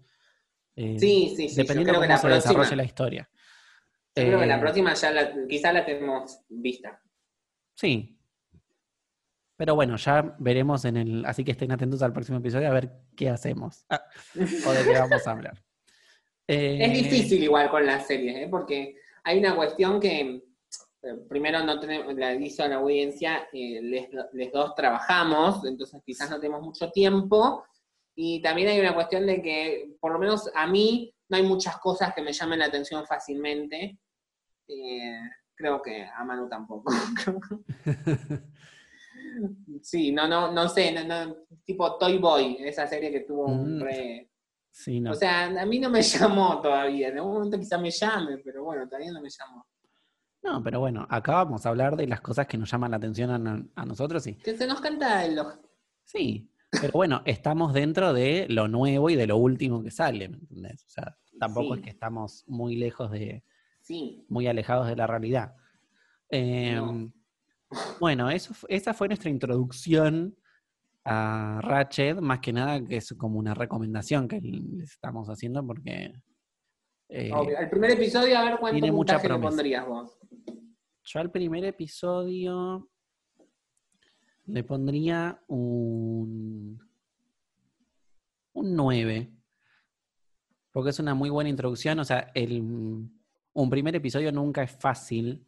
eh, Sí, sí, sí. Dependiendo que cómo la se próxima, desarrolle la historia. yo creo que la Eh, próxima ya la, quizás la tenemos vista. Sí. Pero bueno, ya veremos en el. Así que estén atentos al próximo episodio a ver qué hacemos ah, o de qué vamos a hablar. Es Eh, difícil igual con las series, ¿eh? porque hay una cuestión que eh, primero no tenemos, la aviso a la audiencia, eh, les, les dos trabajamos, entonces quizás no tenemos mucho tiempo, y también hay una cuestión de que, por lo menos a mí, no hay muchas cosas que me llamen la atención fácilmente. Eh, creo que a Manu tampoco. sí, no, no, no sé, no, no, tipo Toy Boy, esa serie que tuvo un Mm. re... Sí, no. O sea, a mí no me llamó todavía. En algún momento quizá me llame, pero bueno, todavía no me llamó. No, pero bueno, acá vamos a hablar de las cosas que nos llaman la atención a, no- a nosotros y Que se nos canta el sí, pero bueno, estamos dentro de lo nuevo y de lo último que sale, ¿me entendés? O sea, tampoco Sí. es que estamos muy lejos de, Sí. muy alejados de la realidad. Eh, No. Bueno, eso, esa fue nuestra introducción a Ratchet, más que nada que es como una recomendación que les estamos haciendo porque eh, Obvio. El primer episodio, a ver cuánto tiene mucha puntaje le pondrías vos. yo al primer episodio le pondría un, un 9, porque es una muy buena introducción, o sea, el, un primer episodio nunca es fácil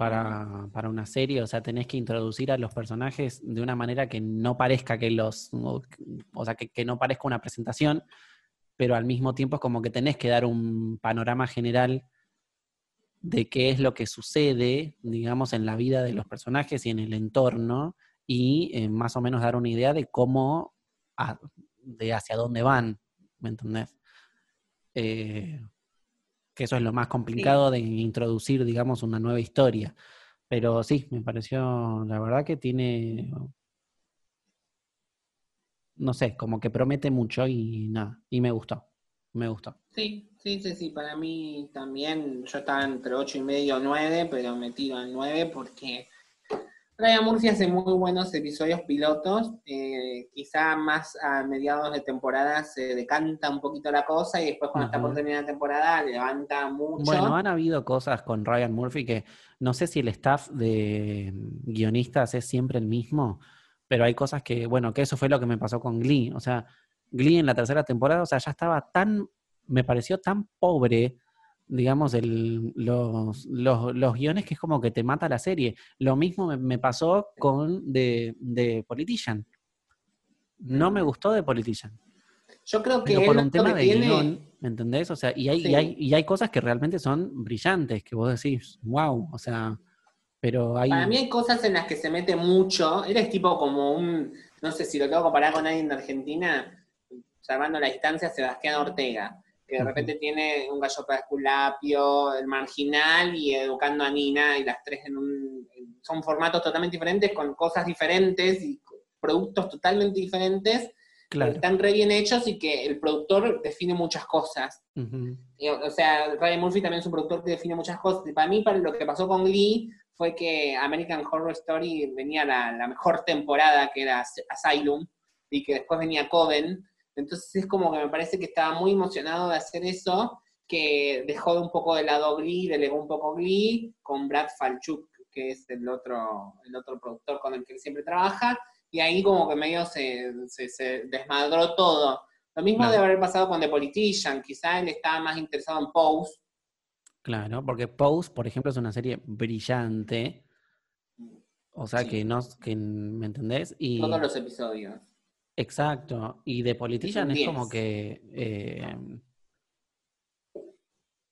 para, para una serie, o sea, tenés que introducir a los personajes de una manera que no parezca que los, o, sea, que, que no parezca una presentación, pero al mismo tiempo es como que tenés que dar un panorama general de qué es lo que sucede, digamos, en la vida de los personajes y en el entorno, y eh, más o menos dar una idea de cómo, de hacia dónde van, ¿me entendés? Eh, que eso es lo más complicado de introducir, digamos, una nueva historia. Pero sí, me pareció, la verdad que tiene, no sé, como que promete mucho y nada, y me gustó, me gustó. Sí, sí, sí, sí. Para mí también, yo estaba entre 8 y medio o 9, pero me tiro al 9 porque Ryan Murphy hace muy buenos episodios pilotos. eh, quizá más a mediados de temporada se decanta un poquito la cosa y después cuando está por terminar la temporada levanta mucho. Bueno, han habido cosas con Ryan Murphy que no sé si el staff de guionistas es siempre el mismo, pero hay cosas que, bueno, que eso fue lo que me pasó con Glee. O sea, Glee en la tercera temporada, o sea, ya estaba tan, me pareció tan pobre, digamos, el, los, los, los guiones que es como que te mata la serie. Lo mismo me, me pasó con The, The Politician. No me gustó The Politician. Yo creo que Pero por un tema de tiene- guion, ¿me entendés? O sea, y hay, Sí. y, hay, y hay cosas que realmente son brillantes, que vos decís, wow, o sea, pero hay... Para mí hay cosas en las que se mete mucho. Él es tipo como un, no sé si lo tengo que comparar con alguien de Argentina, salvando la distancia, Sebastián Ortega, que de repente tiene un gallo para Esculapio, el marginal y educando a Nina, y las tres en un. son formatos totalmente diferentes, con cosas diferentes y productos totalmente diferentes, que están re bien hechos y que el productor define muchas cosas. Y, O sea, Ryan Murphy también es un productor que define muchas cosas. Y para mí, para lo que pasó con Glee, fue que American Horror Story venía la, la mejor temporada, que era Asylum, y que después venía Coven. Entonces es como que me parece que estaba muy emocionado de hacer eso, que dejó de un poco de lado Glee, delegó un poco Glee con Brad Falchuk, que es el otro, el otro productor con el que él siempre trabaja, y ahí como que medio se, se, desmadró todo. Lo mismo debe haber pasado con The Politician, quizá él estaba más interesado en Pose. Claro, porque Pose, por ejemplo, es una serie brillante. O sea, que no, que, ¿me entendés? Y... Todos los episodios. Exacto. Y The Politician es, como que... Eh,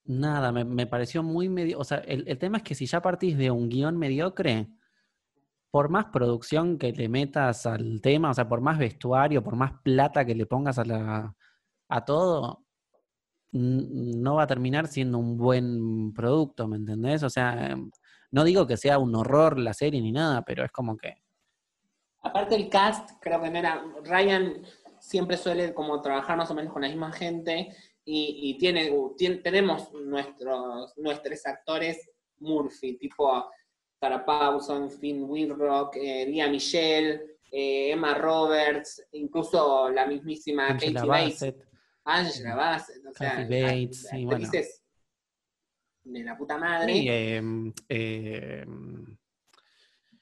nada, me, pareció muy medio... O sea, el, el tema es que si ya partís de un guion mediocre, por más producción que le metas al tema, o sea, por más vestuario, por más plata que le pongas a, la, a todo, no va a terminar siendo un buen producto, ¿me entendés? O sea, no digo que sea un horror la serie ni nada, pero es como que... Aparte el cast, creo que no era... Ryan siempre suele como trabajar más o menos con la misma gente y, tiene, tenemos nuestros, nuestros actores Murphy, tipo Sarah Paulson, Finn Wilrock, eh, Lia Michelle, eh, Emma Roberts, incluso la mismísima Katie Bates. Angela Bassett, o sea, Bates, sí, bueno. de la puta madre. Sí, em, em,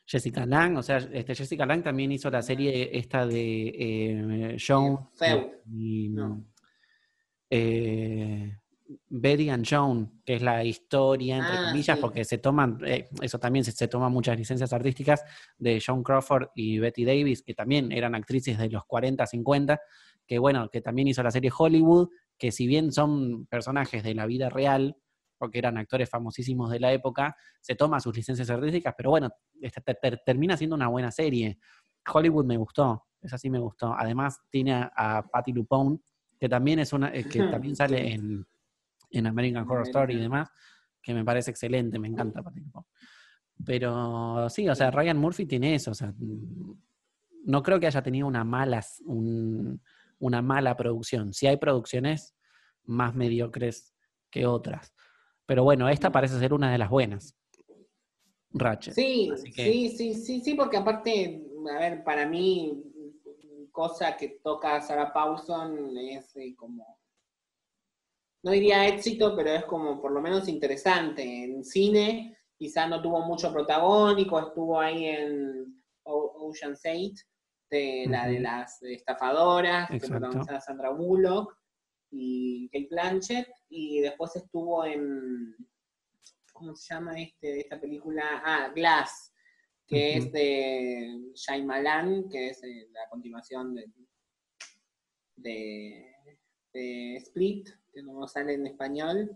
Jessica Lang, o sea, este, Jessica Lang también hizo la serie esta de eh, Joan. Y, no. eh, Betty and Joan, que es la historia, entre ah, comillas, porque se toman, eh, eso también se, toman muchas licencias artísticas de Joan Crawford y Betty Davis, que también eran actrices de los 40, 50, que bueno, que también hizo la serie Hollywood, que si bien son personajes de la vida real, porque eran actores famosísimos de la época, se toma sus licencias artísticas, pero bueno, este, termina siendo una buena serie. Hollywood me gustó, esa sí me gustó. Además tiene a, a Patty Lupone, que también es una, eh, que también sale en en American Horror Story y demás, que me parece excelente, me encanta Pero sí, o sea, Ryan Murphy tiene eso, o sea, no creo que haya tenido una mala, una mala producción. Si hay producciones más mediocres que otras. Pero bueno, esta parece ser una de las buenas. Ratchet. Sí, sí, sí, sí, sí, porque aparte, a ver, para mí, cosa que toca Sarah Paulson es eh, como no diría éxito, pero es como por lo menos interesante. En cine quizá no tuvo mucho protagónico, estuvo ahí en Ocean's 8, de la de las estafadoras, que protagonizaba Sandra Bullock y Kate Blanchett, y después estuvo en, ¿cómo se llama este, esta película? Ah, Glass, que es de Shyamalan, que es eh, la continuación de, de Split, que no sale en español,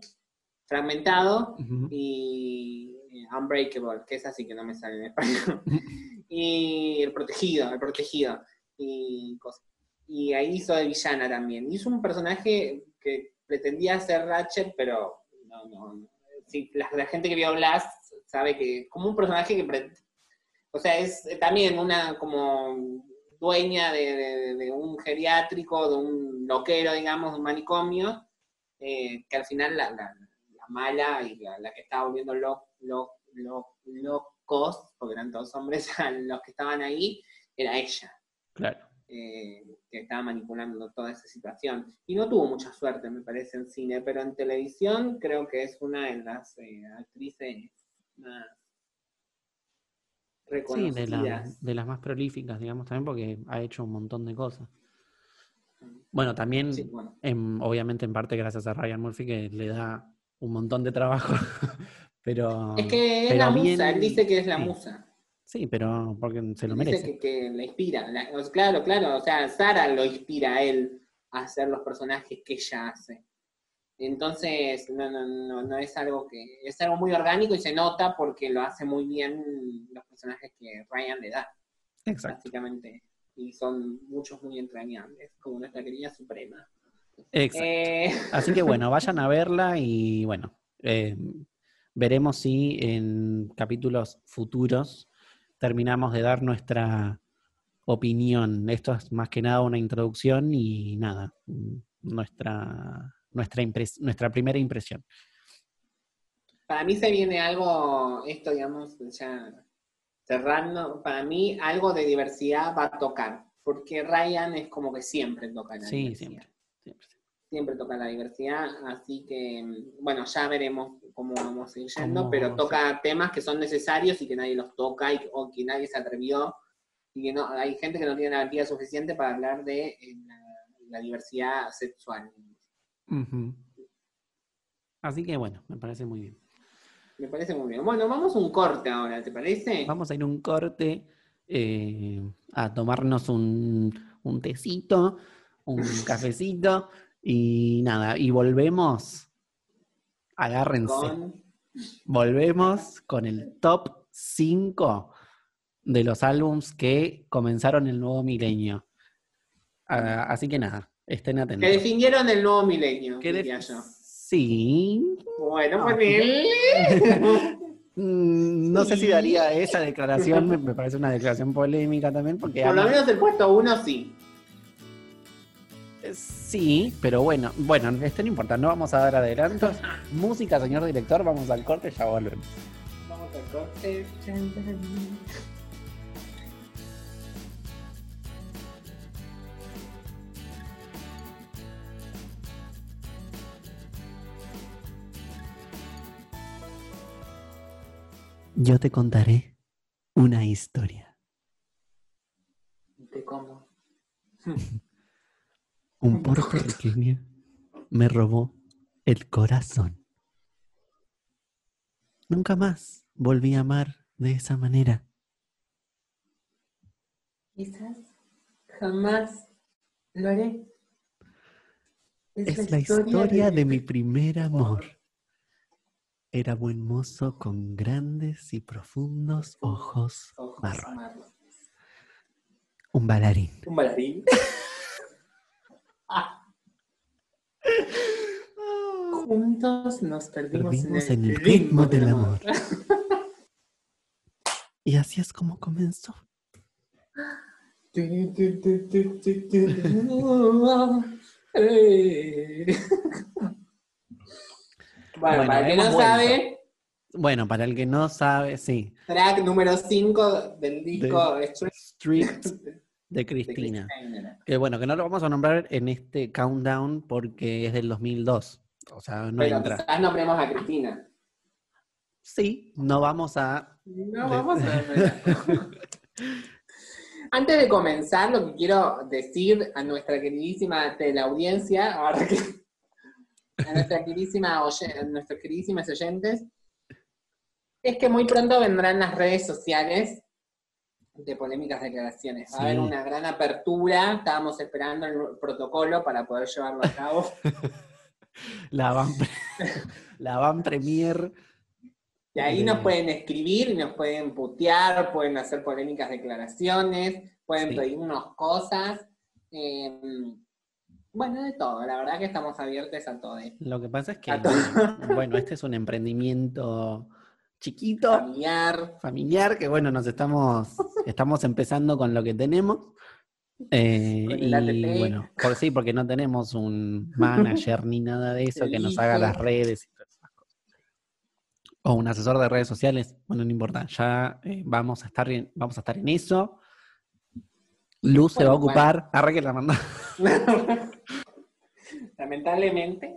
fragmentado, y Unbreakable, que es así que no me sale en español. y El Protegido, El Protegido. Y, y ahí hizo de villana también. Hizo un personaje que pretendía ser Ratchet, pero no, no. la, gente que vio Blast sabe que como un personaje que... O sea, es también una como dueña de, un geriátrico, de un loquero, digamos, de un manicomio, eh, que al final la, mala y la, que estaba volviendo lo, locos, porque eran todos hombres los que estaban ahí, era ella. Claro. Eh, que estaba manipulando toda esa situación. Y no tuvo mucha suerte, me parece, en cine, pero en televisión creo que es una de las eh, actrices más reconocidas. Sí, de, las más prolíficas, digamos, también porque ha hecho un montón de cosas. Bueno, también, obviamente en parte gracias a Ryan Murphy que le da un montón de trabajo, pero... Es que es la musa, él dice que es la musa. Sí, pero porque se lo merece. Dice que, que le inspira. claro, claro, o sea, Sara lo inspira a él a hacer los personajes que ella hace. Entonces, no, no, no, no es algo que. Es algo muy orgánico y se nota porque lo hace muy bien los personajes que Ryan le da. Exacto. Básicamente y son muchos muy entrañables, como nuestra querida Suprema. Exacto. Eh, Así que bueno, vayan a verla y bueno, eh, veremos si en capítulos futuros terminamos de dar nuestra opinión. Esto es más que nada una introducción y nada, nuestra, nuestra, nuestra primera impresión. Para mí se viene algo, esto digamos, ya cerrando, para mí algo de diversidad va a tocar, porque Ryan es como que siempre toca la Sí, diversidad. siempre. Siempre. Toca la diversidad, así que, bueno, ya veremos cómo vamos a ir yendo, pero toca temas que son necesarios y que nadie los toca y, o que nadie se atrevió, y que no, hay gente que no tiene la suficiente para hablar de eh, la, la diversidad sexual. Así que bueno, me parece muy bien. Me parece muy bien. Bueno, vamos a un corte ahora, ¿te parece? Vamos a ir a un corte eh, a tomarnos un, un tecito, un cafecito y nada, y volvemos. Agárrense. Con... Volvemos con el top 5 de los álbums que comenzaron el nuevo milenio. Ah, así que nada, estén Que atentos. definieron el nuevo milenio, Que diría yo. Sí. Bueno, No. ponele. Mm, No sé si daría esa declaración, me, parece una declaración polémica también, porque Por lo menos el puesto uno sí. Sí, pero bueno, bueno, esto no importa, no vamos a dar adelantos. Música, señor director, vamos al corte, ya volvemos. Vamos al corte. Yo te contaré una historia. Te como. Un puertorriqueño me robó el corazón. Nunca más volví a amar de esa manera. Quizás jamás lo haré. Es la historia de mi primer amor. Era buen mozo con grandes y profundos ojos Ojos marrones. marrones. Un bailarín. Un bailarín. Juntos nos perdimos, Perdimos en el ritmo del amor. Y así es como comenzó. Bueno, Bueno, para el que no vuelto. sabe, Bueno, para el que no sabe, sí. track número 5 del disco Street Street de. Cristina. Que bueno, que no lo vamos a nombrar en este countdown porque es del 2002. O sea, no Pero entra. quizás nombremos a Cristina. Sí, no vamos a. No, vamos a ver. Antes de comenzar, lo que quiero decir a nuestra queridísima teleaudiencia, ahora que a nuestra queridísima oye- a nuestros queridísimos oyentes, es que muy pronto vendrán las redes sociales de polémicas declaraciones. Va a haber una gran apertura, estábamos esperando el protocolo para poder llevarlo a cabo. La van, la van premier. Y ahí Eh. nos pueden escribir, y nos pueden putear, pueden hacer polémicas declaraciones, pueden Sí. pedirnos cosas. eh, bueno, de todo. La verdad que estamos abiertos a todo. eh. Lo que pasa es que, bueno, este es un emprendimiento chiquito, Familiar. familiar, que bueno, nos estamos, estamos empezando con lo que tenemos. Eh, y bueno, por sí, porque no tenemos un manager ni nada de eso que nos haga las redes y todas esas cosas. O un asesor de redes sociales, bueno, no importa, ya eh, vamos a estar en, vamos a estar en eso. Luz se va a Bueno, ocupar, arre que la manda. Lamentablemente.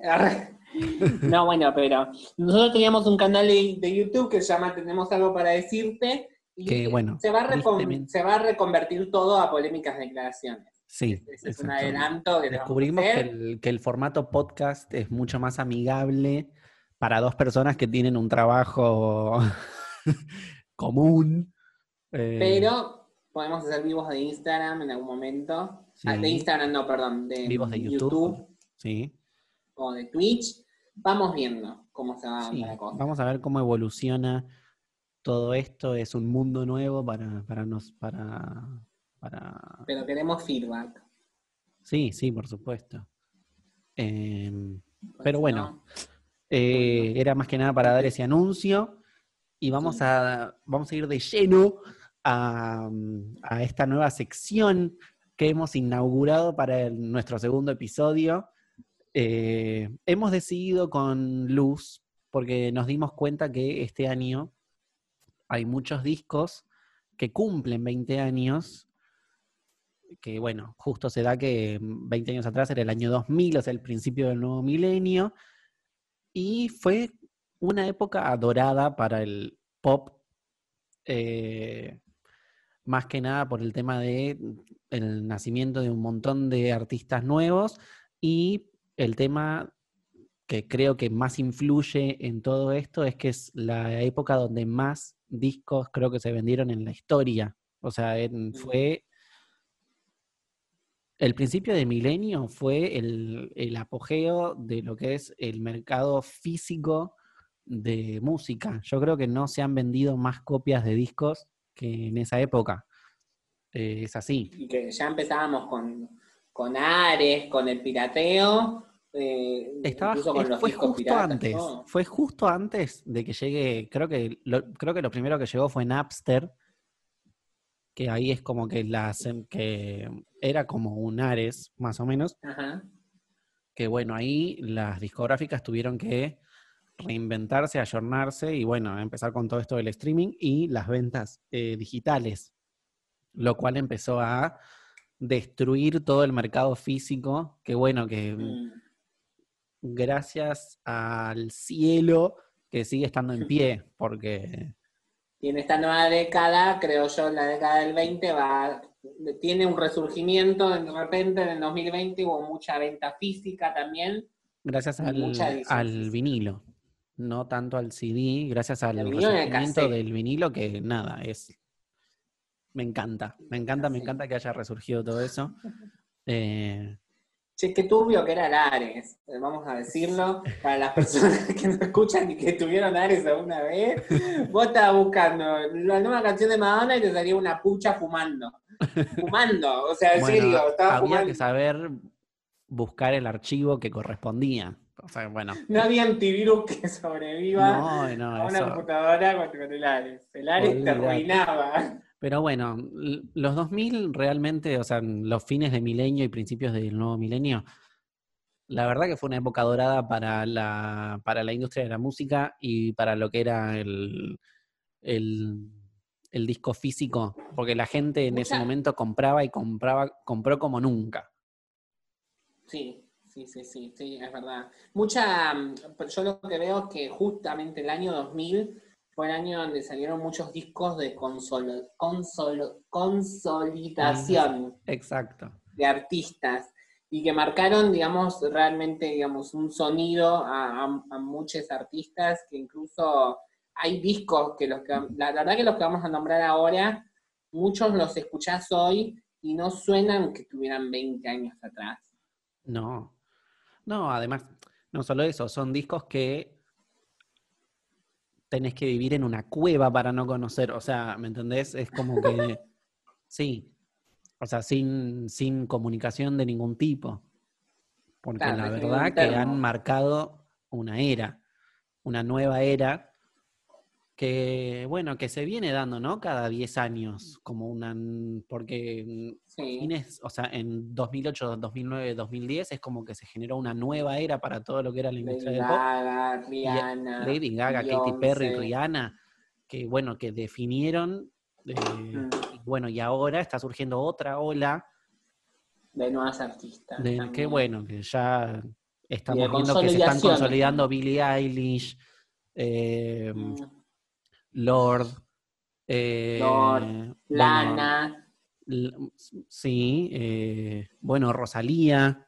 No, bueno, pero nosotros teníamos un canal de, de YouTube que se llama Tenemos algo para decirte. Y Que, bueno, se, va a recon- tristemente- se va a reconvertir todo a polémicas declaraciones. Sí, Ese es un adelanto que le vamos a Descubrimos que el, que el formato podcast es mucho más amigable para dos personas que tienen un trabajo común. eh, Pero podemos hacer vivos de Instagram en algún momento. Sí. Ah, de Instagram, no, perdón, de Vivos de YouTube. YouTube sí, o de Twitch. Vamos viendo cómo se va sí. la cosa. Vamos a ver cómo evoluciona todo esto. Es un mundo nuevo para, para nos, para, para. Pero queremos feedback. Sí, sí, por supuesto. Em, porque Pero bueno, no- Eh, era más que nada para dar ese anuncio y vamos a, vamos a ir de lleno a, a esta nueva sección que hemos inaugurado para el- nuestro segundo episodio. Eh, hemos decidido con Luz porque nos dimos cuenta que este año hay muchos discos que cumplen 20 años, que bueno, justo se da que 20 años atrás era el año 2000, o sea, el principio del nuevo milenio, y fue una época adorada para el pop, eh, más que nada por el tema de nacimiento de un montón de artistas nuevos y el tema que creo que más influye en todo esto es que es la época donde más discos creo que se vendieron en la historia. O sea, fue el principio de milenio fue el, el, apogeo de lo que es el mercado físico de música. Yo creo que no se han vendido más copias de discos que en esa época. Eh, es así. Y que ya empezábamos con, con Ares, con el pirateo. Eh, Estaba, fue justo antes, fue justo antes de que llegue, creo que lo, creo que lo primero que llegó fue Napster, que ahí es como que la que era como un Ares, más o menos. Que bueno, ahí las discográficas tuvieron que reinventarse, ayornarse y bueno, empezar con todo esto del streaming y las ventas eh, digitales, lo cual empezó a destruir todo el mercado físico, que bueno, que mm. Gracias al cielo que sigue estando en pie, porque... Y en esta nueva década, creo yo, la década del 20 va, tiene un resurgimiento de repente en el 2020 hubo mucha venta física también. Gracias al vinilo no tanto al CD, gracias al resurgimiento del vinilo, que nada, es. Me encanta, me encanta, me encanta que haya resurgido todo eso. Eh, che, qué turbio que era Ares, eh, vamos a decirlo, para las personas que no escuchan y que tuvieron Ares alguna vez. Vos estabas buscando la nueva canción de Madonna y te salía una pucha fumando. Fumando, o sea, en serio, estaba había que saber buscar el archivo que correspondía bueno. No había antivirus que sobreviva a una computadora con el Ares. El Ares te arruinaba. Pero bueno, los 2000 realmente, o sea, los fines de milenio y principios del nuevo milenio, la verdad que fue una época dorada para la, para la industria de la música y para lo que era el, el, disco físico, porque la gente en ese momento compraba y compraba, compró como nunca. Sí, Sí, sí, sí, sí, es verdad. Mucha, mm, yo lo que veo es que justamente el año 2000 fue el año donde salieron muchos discos de consol, consolidación. Exacto. De artistas y que marcaron, digamos, realmente, digamos, un sonido a, muchos artistas que incluso hay discos que los que, la verdad que los que vamos a nombrar ahora, muchos los escuchás hoy y no suenan que tuvieran 20 años atrás. No, no, además, no solo eso, son discos que tenés que vivir en una cueva para no conocer. O sea, ¿me entendés? Es como que, sí, o sea, sin, sin comunicación de ningún tipo. Porque la verdad que han marcado una era, una nueva era que, bueno, que se viene dando, ¿no? Cada 10 años, como una, porque o sea, en 2008, 2009, 2010 es como que se generó una nueva era para todo lo que era la industria del pop. Rihanna, Lady Gaga, Katy Perry, Rihanna, que, bueno, que definieron, eh, mm. bueno, y ahora está surgiendo otra ola. De nuevas artistas. De, que, bueno, que ya estamos viendo que se están consolidando Billie Eilish, eh, mm. Lord, eh, Lana. sí, eh, bueno, Rosalía,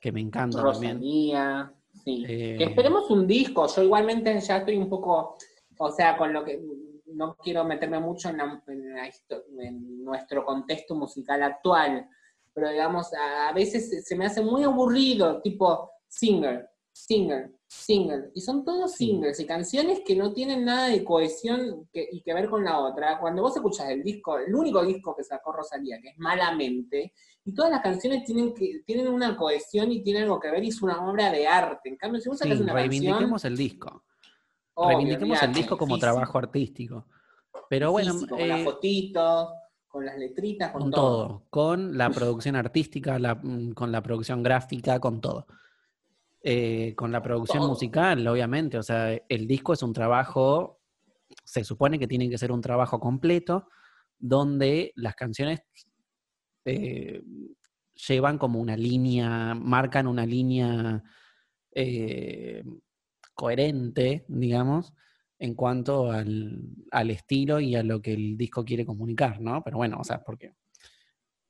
que me encanta Rosalía, sí. Eh, que esperemos un disco. Yo igualmente ya estoy un poco, o sea, con lo que no quiero meterme mucho en, en nuestro contexto musical actual, pero digamos, a, veces se me hace muy aburrido, tipo singer, singer, single. Y son todos singles y canciones que no tienen nada de cohesión y que ver con la otra. Cuando vos escuchas el disco, el único disco que sacó Rosalía, que es Malamente, y todas las canciones tienen que tienen una cohesión y tienen algo que ver y es una obra de arte. En cambio, si vos sacas una reivindiquemos el disco. reivindiquemos el disco como trabajo artístico. Pero bueno, con las eh, fotitos, con las letritas, con, todo. Con la producción artística, mm, con la producción gráfica, con todo. Eh, con la producción musical, obviamente. O sea, el disco es un trabajo, se supone que tiene que ser un trabajo completo, donde las canciones eh, llevan como una línea, marcan una línea eh, coherente, digamos, en cuanto al, al estilo y a lo que el disco quiere comunicar, ¿no? Pero bueno, o sea, porque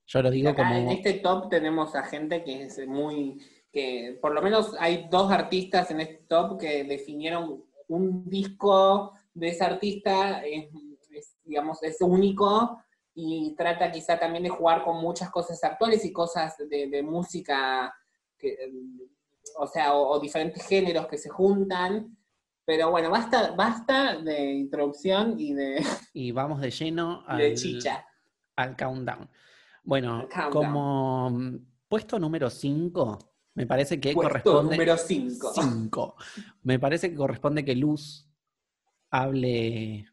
yo lo digo acá como... en este top tenemos a gente que es muy, que por lo menos hay dos artistas en este top que definieron un disco de ese artista, es, es, digamos, es único y trata quizá también de jugar con muchas cosas actuales y cosas de, de música, que, o sea, o, o diferentes géneros que se juntan. Pero bueno, basta, basta de introducción y de, Y vamos de lleno de al, chicha. al countdown. Bueno, countdown. como mm, puesto número 5, me parece que Puesto corresponde... número 5. Cinco. Me parece que corresponde que Luz hable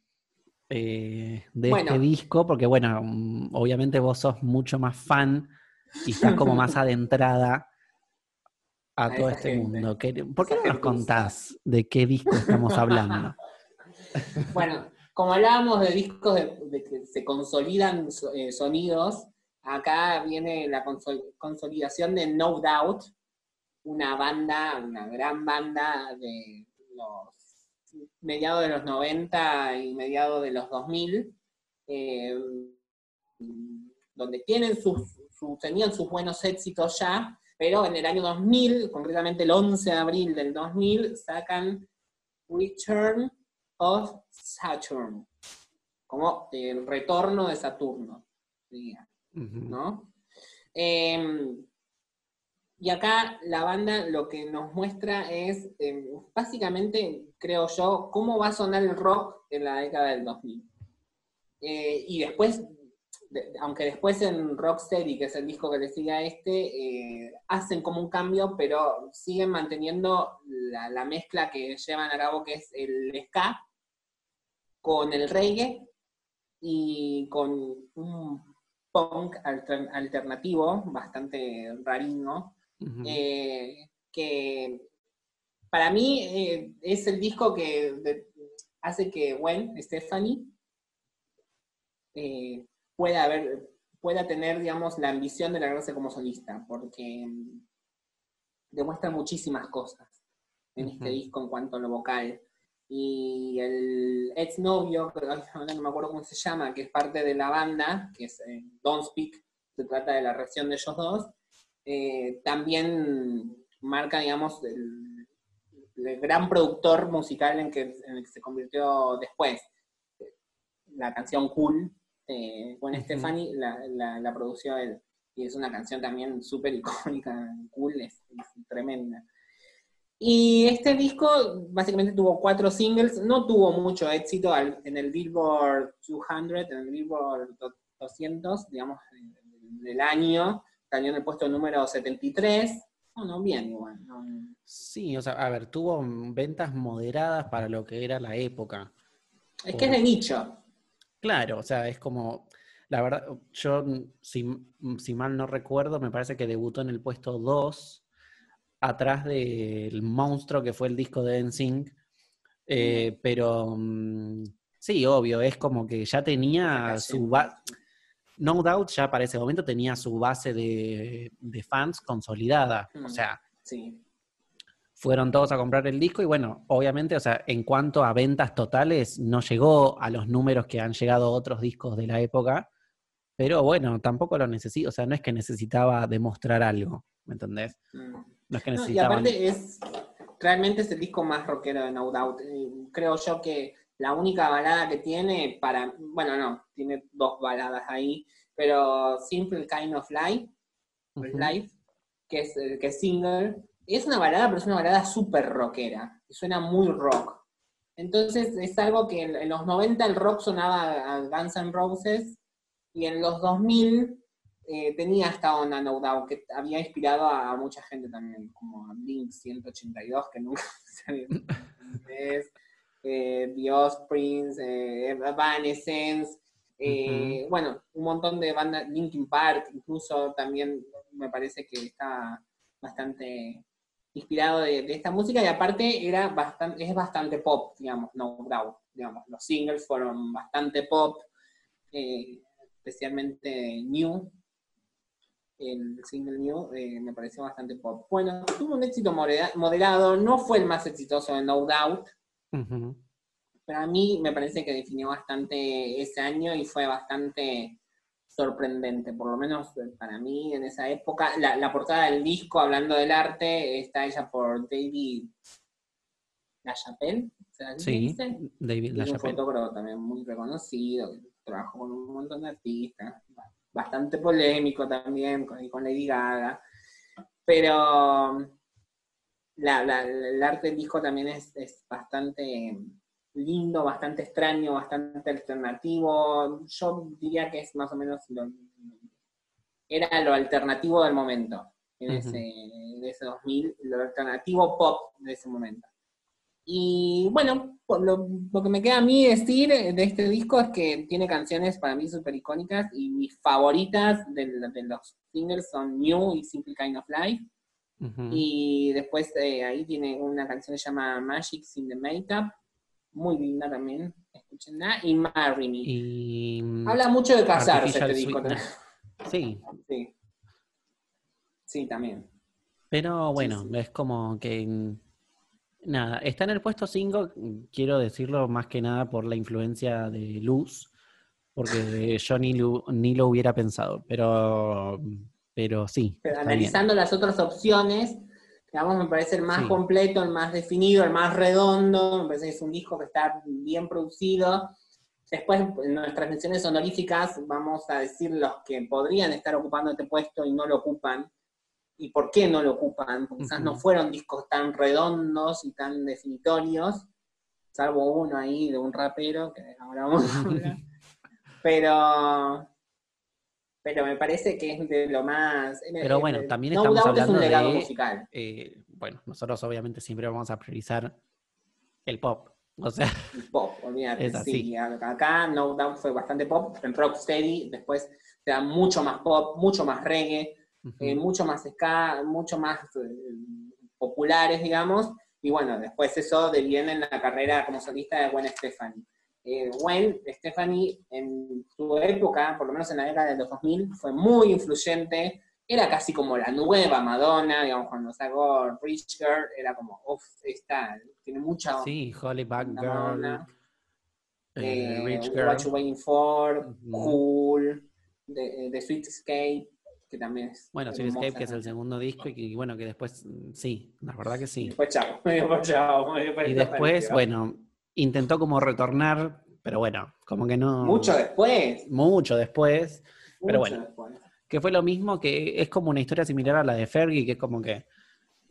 eh, de Bueno. este disco, porque bueno, obviamente vos sos mucho más fan y estás como más adentrada a, A todo este gente, mundo. ¿Qué- ¿Por qué esa no nos contás de qué disco estamos hablando? Bueno, como hablábamos de discos de, de que se consolidan so- eh, sonidos, acá viene la consol- consolidación de No Doubt, una banda, una gran banda de los mediados de los 90 y mediados de los 2000, eh, donde tienen sus, sus- tenían sus buenos éxitos ya, pero en el año 2000, concretamente el 11 de abril del 2000, sacan Return of Saturn, como el retorno de Saturno, diría, Ujú. ¿no? Eh, y acá la banda lo que nos muestra es, eh, básicamente, creo yo, cómo va a sonar el rock en la década del 2000. Eh, y después, de- aunque después en Rocksteady, que es el disco que le sigue a este, eh, hacen como un cambio, pero siguen manteniendo la, la mezcla que llevan a cabo, que es el ska, con el reggae y con un punk alter- alternativo bastante rarino, Ujú. eh, que para mí eh, es el disco que de- hace que Gwen Stephanie eh, pueda haber, pueda tener, digamos, la ambición de lograrse como solista, porque demuestra muchísimas cosas en este Ujú. disco en cuanto a lo vocal. Y el ex novio, no me acuerdo cómo se llama, que es parte de la banda, que es eh, Don't Speak, se trata de la reacción de ellos dos, eh, también marca, digamos, el, el gran productor musical en, que, en el que se convirtió después. La canción Cool, eh, Ujú. Stefani, la, la, la produció él. Y es una canción también súper icónica, Cool, es, es tremenda. Y este disco básicamente tuvo cuatro singles, no tuvo mucho éxito al- en el Billboard 200, en el Billboard 200, digamos, del año, salió en el puesto número 73. No, no, bien igual. no. Sí, o sea, a ver, tuvo ventas moderadas para lo que era la época. Es que es de nicho. Claro, o sea, es como, la verdad, yo, si, si mal no recuerdo, me parece que debutó en el puesto 2, atrás del monstruo que fue el disco de NSYNC, eh, pero mm, sí, obvio, es como que ya tenía su base, No Doubt ya para ese momento tenía su base de, de fans consolidada, o Mm. sea, Sí. fueron todos a comprar el disco y bueno, obviamente, o sea, en cuanto a ventas totales, no llegó a los números que han llegado otros discos de la época, pero bueno, tampoco lo necesito, o sea, no es que necesitaba demostrar algo, ¿me entendés? Mm. No es que No, y aparte es, realmente es el disco más rockero de No Doubt. Eh, Creo yo que la única balada que tiene para, bueno, no, tiene dos baladas ahí, pero Simple Kind of Life. Life, que es, eh, que es single, es una balada, pero es una balada súper rockera, y suena muy rock. Entonces es algo que en, en los 90 el rock sonaba a Guns N' Roses, y en los 2000 eh, tenía esta onda No Doubt, que había inspirado a mucha gente también, como a Blink 182, que nunca inglés, eh, The Offspring, eh, Evanescence, eh, bueno, un montón de bandas, Linkin Park, incluso también me parece que está bastante inspirado de, esta música y aparte era bastante, es bastante pop, digamos, no Doubt, digamos, los singles fueron bastante pop, eh, especialmente New, el single New eh, me pareció bastante pop. Bueno, tuvo un éxito moderado, no fue el más exitoso de No Doubt, pero a mí me parece que definió bastante ese año y fue bastante sorprendente, por lo menos para mí en esa época. La, portada del disco, hablando del arte, está hecha por David LaChapelle. Sí, David LaChapelle. un fotógrafo también muy reconocido, que trabajó con un montón de artistas, bastante polémico también, con, con Lady Gaga. Pero el arte del disco también es, es bastante lindo, bastante extraño, bastante alternativo. Yo diría que es más o menos lo, era lo alternativo del momento, en ese, 2000, lo alternativo pop de ese momento. Y bueno, lo, lo, que me queda a mí decir de este disco es que tiene canciones para mí súper icónicas y mis favoritas de, los singles son New y Simple Kind of Life. Y después eh, ahí tiene una canción que se llama Magics in the Makeup, muy linda también, escúchenla, y Marry Me. Habla mucho de casarse este disco Sí. sí. Sí, también. Pero bueno, es como que nada, está en el puesto 5, quiero decirlo más que nada por la influencia de Luz, porque yo ni lo, ni lo hubiera pensado, pero, pero sí. Pero analizando las otras opciones, digamos, me parece el más completo, el más definido, el más redondo, me parece que es un disco que está bien producido. Después, en nuestras menciones honoríficas, vamos a decir los que podrían estar ocupando este puesto y no lo ocupan. ¿Y por qué no lo ocupan? Porque quizás no fueron discos tan redondos y tan definitorios, salvo uno ahí de un rapero, que ahora vamos a hablar. Pero pero me parece que es de lo más... Pero bueno, también estamos hablando de... Eh, bueno, nosotros obviamente siempre vamos a priorizar el pop. O sea, el pop, olvídate. Sí, acá No Doubt fue bastante pop, en Rocksteady después se da mucho más pop, mucho más reggae, eh, mucho más ska, mucho más eh, populares, digamos. Y bueno, después eso deviene en la carrera como solista de Gwen Stefani. Eh, Gwen Stephanie en su época, por lo menos en la década de los 2000, fue muy influyente, era casi como la nueva Madonna, digamos, cuando sacó Rich Girl, era como, uff, está, tiene mucha... Sí, Holly Back Girl, eh, eh, Rich Girl. What You Waiting For, Cool, The, Sweet Escape, que también es... Bueno, Sweet Escape, que es el segundo disco, y bueno, que después, sí, la verdad que sí. Después chao, después chao. Y después, bueno intentó como retornar, pero bueno, como que no. Mucho después. Mucho después. pero bueno. Que fue lo mismo que es como una historia similar a la de Fergie, que es como que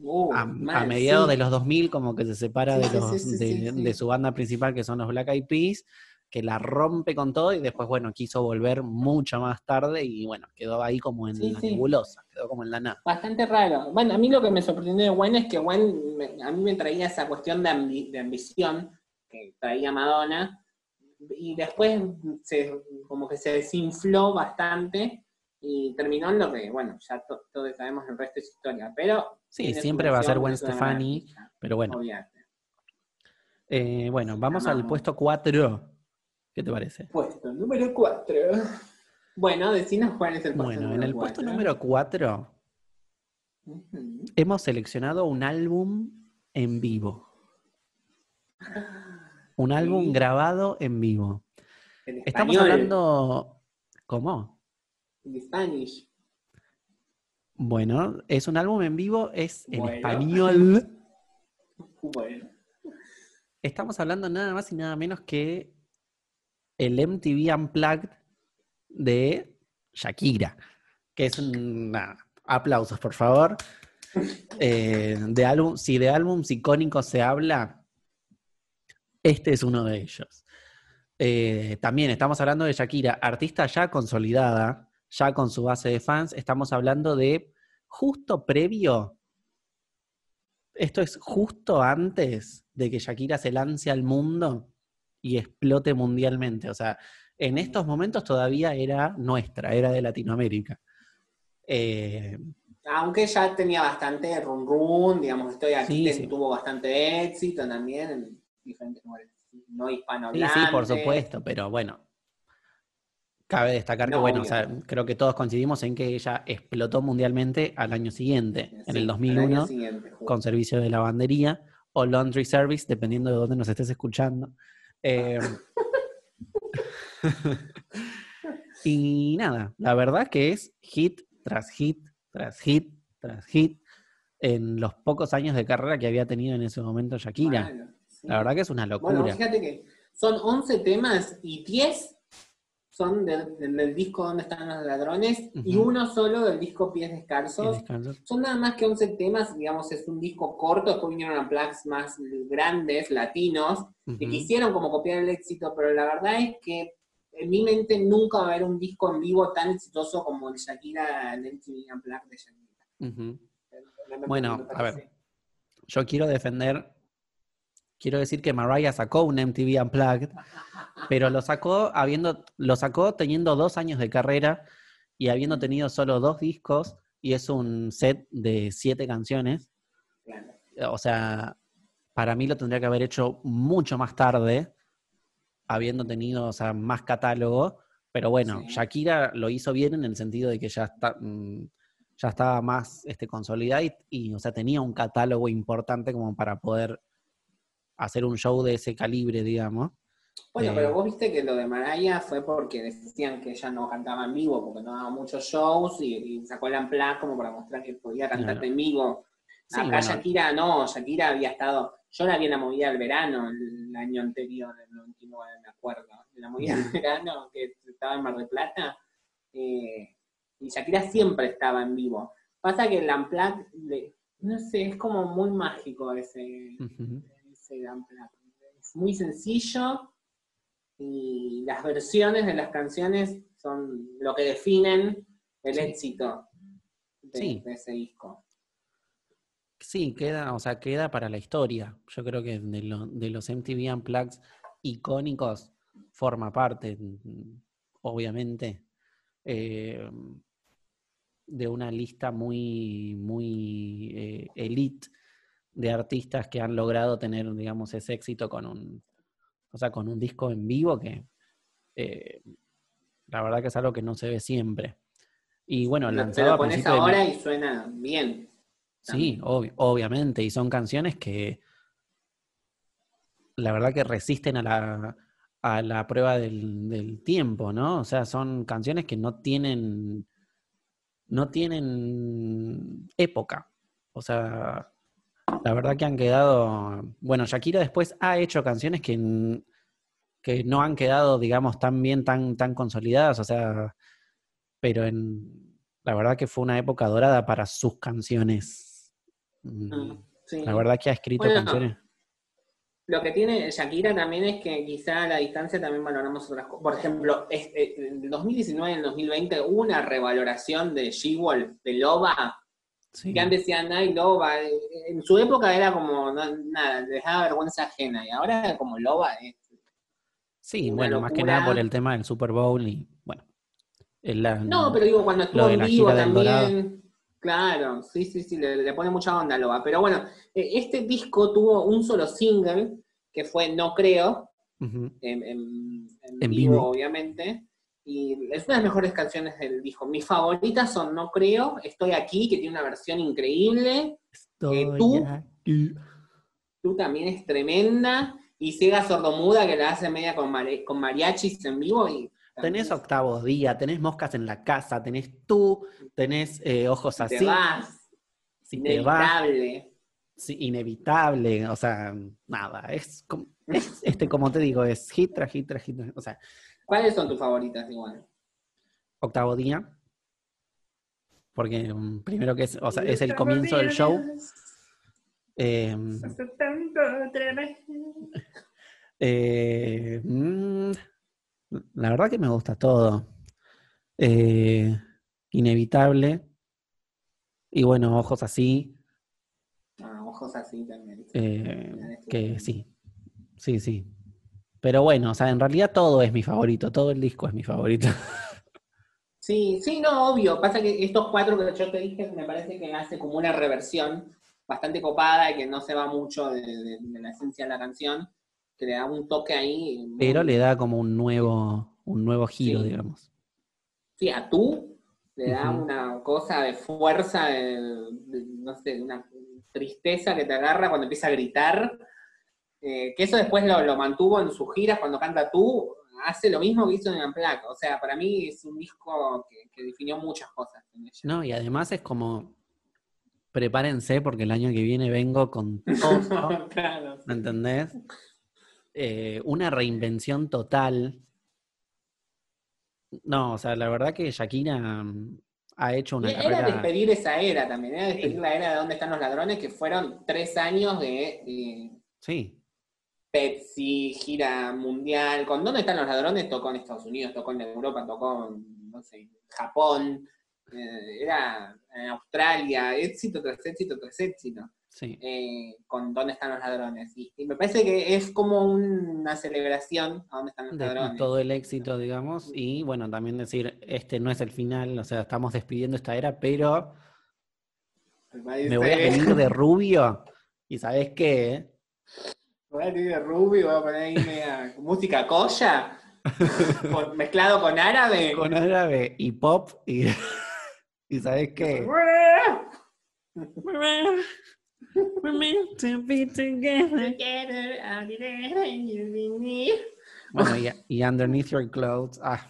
uh, a, mediados de los 2000 como que se separa de, los, de, su banda principal que son los Black Eyed Peas, que la rompe con todo y después, bueno, quiso volver mucho más tarde y bueno, quedó ahí como en la nebulosa, quedó como en la nada. Bastante raro. Bueno, a mí lo que me sorprendió de Gwen es que Gwen a mí me traía esa cuestión de, de ambición que traía Madonna, y después como que se desinfló bastante y terminó en lo que, bueno, ya todos sabemos el resto de su historia, pero... Sí, siempre va a ser Gwen Stefani, pero bueno. Eh, bueno, vamos al puesto 4. ¿Qué te parece? Puesto número 4. Bueno, decinos cuál es el puesto bueno, en el puesto número 4 hemos seleccionado un álbum en vivo. Un álbum grabado en vivo. Estamos hablando. ¿Cómo? En Spanish. Bueno, es un álbum en vivo, es en español. Bueno. Estamos hablando nada más y nada menos que el MTV Unplugged de Shakira, que es un... aplausos, por favor. Eh, de álbum, si de álbums icónicos se habla, este es uno de ellos. Eh, también estamos hablando de Shakira, artista ya consolidada, ya con su base de fans. Estamos hablando de justo previo, esto es justo antes de que Shakira se lance al mundo y explote mundialmente. O sea, en estos momentos todavía era nuestra, era de Latinoamérica. Eh, Aunque ya tenía bastante run run, digamos, estoy aquí, Sí, sí. tuvo bastante éxito también diferentes lugares no Sí, hispanohablantes. sí, por supuesto, pero bueno. Cabe destacar que, No, bueno, o sea, creo que todos coincidimos en que ella explotó mundialmente al año siguiente, en Sí, el al año 2001, siguiente, justo. con servicio de lavandería o laundry service, dependiendo de dónde nos estés escuchando. Eh, y nada, la verdad que es hit tras hit, tras hit, tras hit, en los pocos años de carrera que había tenido en ese momento Shakira. Bueno, sí. La verdad que es una locura. Bueno, fíjate que son 11 temas y 10 son del, disco Donde están los ladrones y uno solo del disco Pies Descalzos. Son nada más que 11 temas, digamos, es un disco corto, después vinieron a plugs más grandes, latinos, que quisieron como copiar el éxito, pero la verdad es que en mi mente nunca va a haber un disco en vivo tan exitoso como el Shakira, el MTV Unplugged de Shakira. Bueno, a ver. Yo quiero defender, quiero decir que Mariah sacó un MTV Unplugged, pero lo sacó habiendo, lo sacó teniendo dos años de carrera y habiendo tenido solo dos discos, y es un set de siete canciones. O sea, para mí lo tendría que haber hecho mucho más tarde, habiendo tenido o sea, más catálogo. Pero bueno, Sí. Shakira lo hizo bien en el sentido de que ya está, mm, ya estaba más este, consolidada y, y, o sea, tenía un catálogo importante como para poder hacer un show de ese calibre, digamos. Bueno, Eh, pero vos viste que lo de Mariah fue porque decían que ella no cantaba en vivo, porque no daba muchos shows y, y sacó el Unplugged como para mostrar que podía cantar Claro. en vivo. Sí, Acá bueno. Shakira no, Shakira había estado, yo la vi en la movida del verano el año anterior, el 99, me acuerdo, en la movida del verano que estaba en Mar del Plata, eh, y Shakira siempre estaba en vivo. Pasa que el le- no sé, es como muy mágico ese. Es muy sencillo y las versiones de las canciones son lo que definen el Sí. éxito de, Sí. de ese disco. Sí, queda, o sea, queda para la historia. Yo creo que de, lo- de los MTV Unplugged icónicos forma parte, obviamente, eh, de una lista muy, muy eh, elite de artistas que han logrado tener, digamos, ese éxito con un, o sea, con un disco en vivo que eh, la verdad que es algo que no se ve siempre. Y bueno, lanzado lo a pones principio de ahora y suena bien. Sí, obvi- obviamente, y son canciones que la verdad que resisten a la, a la prueba del, del tiempo, ¿no? O sea, son canciones que no tienen, no tienen época. O sea, la verdad que han quedado, bueno, Shakira después ha hecho canciones que, que no han quedado, digamos, tan bien, tan, tan consolidadas, o sea, pero en, la verdad que fue una época dorada para sus canciones. Mm, sí. La verdad que ha escrito Bueno, canciones. Lo que tiene Shakira también es que quizá a la distancia también valoramos otras cosas. Por ejemplo, eh, en el 2019 y en el 2020 hubo una revaloración de She-Wolf, de Loba, Sí. que antes decían, ay, Loba. En su época era como, no- nada, les daba vergüenza ajena. Y ahora como Loba es Sí, bueno, más que nada por el tema del Super Bowl y bueno. la- No, pero digo, cuando estuvo en vivo también. Claro, sí, sí, sí, le, le pone mucha onda a Loba. Pero bueno, eh, este disco tuvo un solo single, que fue No Creo, en, en- en En vivo, vivo. obviamente. Y es una de las mejores canciones del disco. Mis favoritas son No Creo, Estoy Aquí, que tiene una versión increíble. Estoy tú- aquí. Tú también es tremenda. Y Ciega Sordomuda, que la hace media con, mare- con mariachis en vivo. Y Tenés octavos día, tenés moscas en la casa, tenés tú, tenés eh, ojos te así. vas. Si te vas, Inevitable. sí, inevitable, o sea, nada, es, como- es, este, como te digo, es hit tras hit tras hit, o sea, ¿Cuáles son tus favoritas igual? octavo día, porque mm, primero que es, o sea, es el comienzo del show. eh, eh, mm, la verdad que me gusta todo. Eh, inevitable. Y bueno, ojos así, Ah, ojos así también. eh, que sí, sí, sí. Pero bueno, o sea, en realidad todo es mi favorito, todo el disco es mi favorito. Sí, sí, no, obvio. Pasa que estos cuatro que yo te dije me parece que hace como una reversión bastante copada y que no se va mucho de, de- de la esencia de la canción, que le da un toque ahí. muy- Pero le da como un nuevo, un nuevo giro, Sí. digamos. Sí, a tú le da una cosa de fuerza, de, no sé, una tristeza que te agarra cuando empieza a gritar. Eh, que eso después lo, lo mantuvo en sus giras cuando canta tú, hace lo mismo que hizo en Unplugged. O sea, para mí es un disco que, que definió muchas cosas. No, y además es como, prepárense porque el año que viene vengo con todo, claro. ¿me entendés? Eh, una reinvención total. No, o sea, la verdad que Shakira mm, ha hecho una era carrera... despedir esa era también, era despedir Sí. la era de dónde están los ladrones, que fueron tres años de, de Sí, Pepsi, gira mundial. ¿Con dónde están los ladrones? Tocó en Estados Unidos, tocó en Europa, tocó en, no sé, Japón, eh, era en Australia, éxito tras éxito tras éxito. sí. eh, con dónde están los ladrones. Y, y me parece que es como una celebración a dónde están los de ladrones. todo el éxito, digamos, y bueno, también decir, este no es el final, o sea, estamos despidiendo esta era, pero me voy a venir de rubio, y ¿sabes qué? Voy a de Ruby, voy a poner ahí media música coya, con- mezclado con árabe. Con árabe y pop, y, y ¿sabes qué? We're meant to be together. Bueno, y, y Underneath Your Clothes, ah,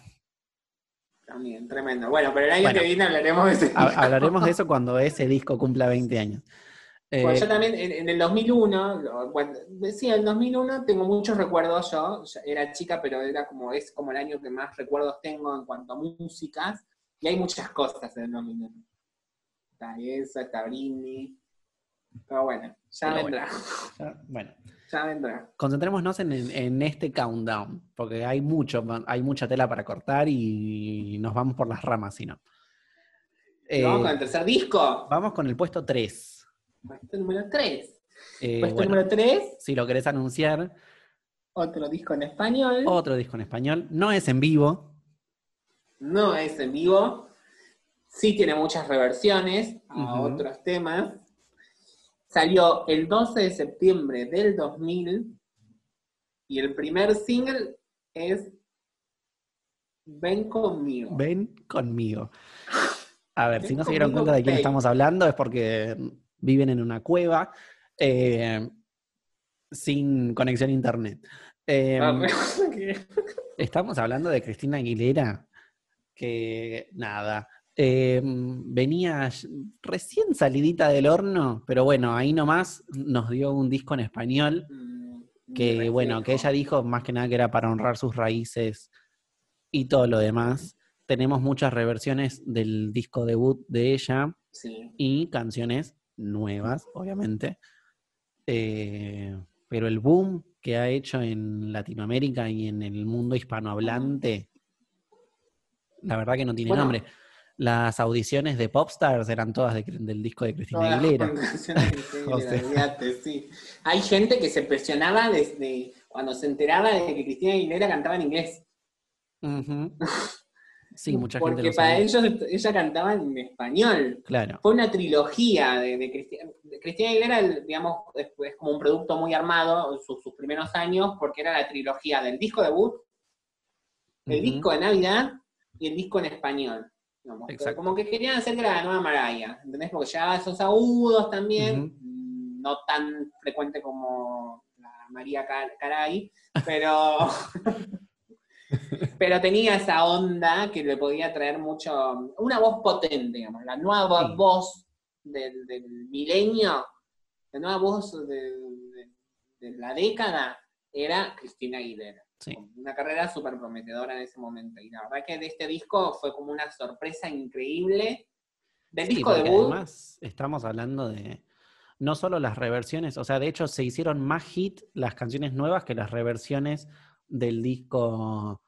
También, tremendo. Bueno, pero el año Bueno. que viene hablaremos de ese disco. hablaremos de eso cuando ese disco cumpla 20 años. Eh, Bueno, yo también en, en el 2001, lo- bueno, sí, en el 2001 tengo muchos recuerdos yo, era chica, pero era como, es como el año que más recuerdos tengo en cuanto a músicas, y hay muchas cosas en el 2001. Está eso, está Britney, pero bueno, ya Pero vendrá, bueno, ya vendrá. concentrémonos en, en- en este countdown, porque hay mucho, hay mucha tela para cortar y nos vamos por las ramas, si no. Eh, Vamos con el tercer disco, vamos con el puesto 3. Puesto número 3. Eh, Puesto bueno, número 3, si lo querés anunciar, otro disco en español, otro disco en español. No es en vivo. no es en vivo, sí tiene muchas reversiones a otros temas. Salió el 12 de septiembre del 2000 y el primer single es Ven conmigo. Ven conmigo. A ver, Ven si no se dieron cuenta de quién estamos hablando es porque viven en una cueva eh, sin conexión a internet. Eh, Ah, Estamos hablando de Cristina Aguilera, que nada, eh, venía recién salidita del horno, pero bueno, ahí nomás nos dio un disco en español Mm, que bueno, que ella dijo más que nada que era para honrar sus raíces y todo lo demás. Tenemos muchas reversiones del disco debut de ella Sí. y canciones nuevas, obviamente. Eh, pero el boom que ha hecho en Latinoamérica y en el mundo hispanohablante, la verdad que no tiene Bueno. nombre. Las audiciones de Popstars eran todas de- del disco de Cristina Aguilera. O sea. sí. Hay gente que se presionaba desde cuando se enteraba de que Cristina Aguilera cantaba en inglés. Ujú. Sí, mucha gente Porque lo para ellos ella cantaba en español. Claro, Fue una trilogía de, de Cristina. Cristina Aguilera, digamos, es, es como un producto muy armado en sus, sus primeros años, porque era la trilogía del disco debut, el disco de Navidad y el disco en español. digamos. Como que querían hacer que era la nueva Mariah, ¿entendés? Porque llevaba esos agudos también, no tan frecuente como la María Car- Caray, pero, pero tenía esa onda que le podía traer mucho, una voz potente, digamos, la nueva Sí. voz del, del milenio, la nueva voz de, de- de la década era Cristina Aguilera. sí. Una carrera súper prometedora en ese momento. Y la verdad que de este disco fue como una sorpresa increíble. Del Sí, disco debut, además estamos hablando de no solo las reversiones, o sea, de hecho se hicieron más hit las canciones nuevas que las reversiones del disco.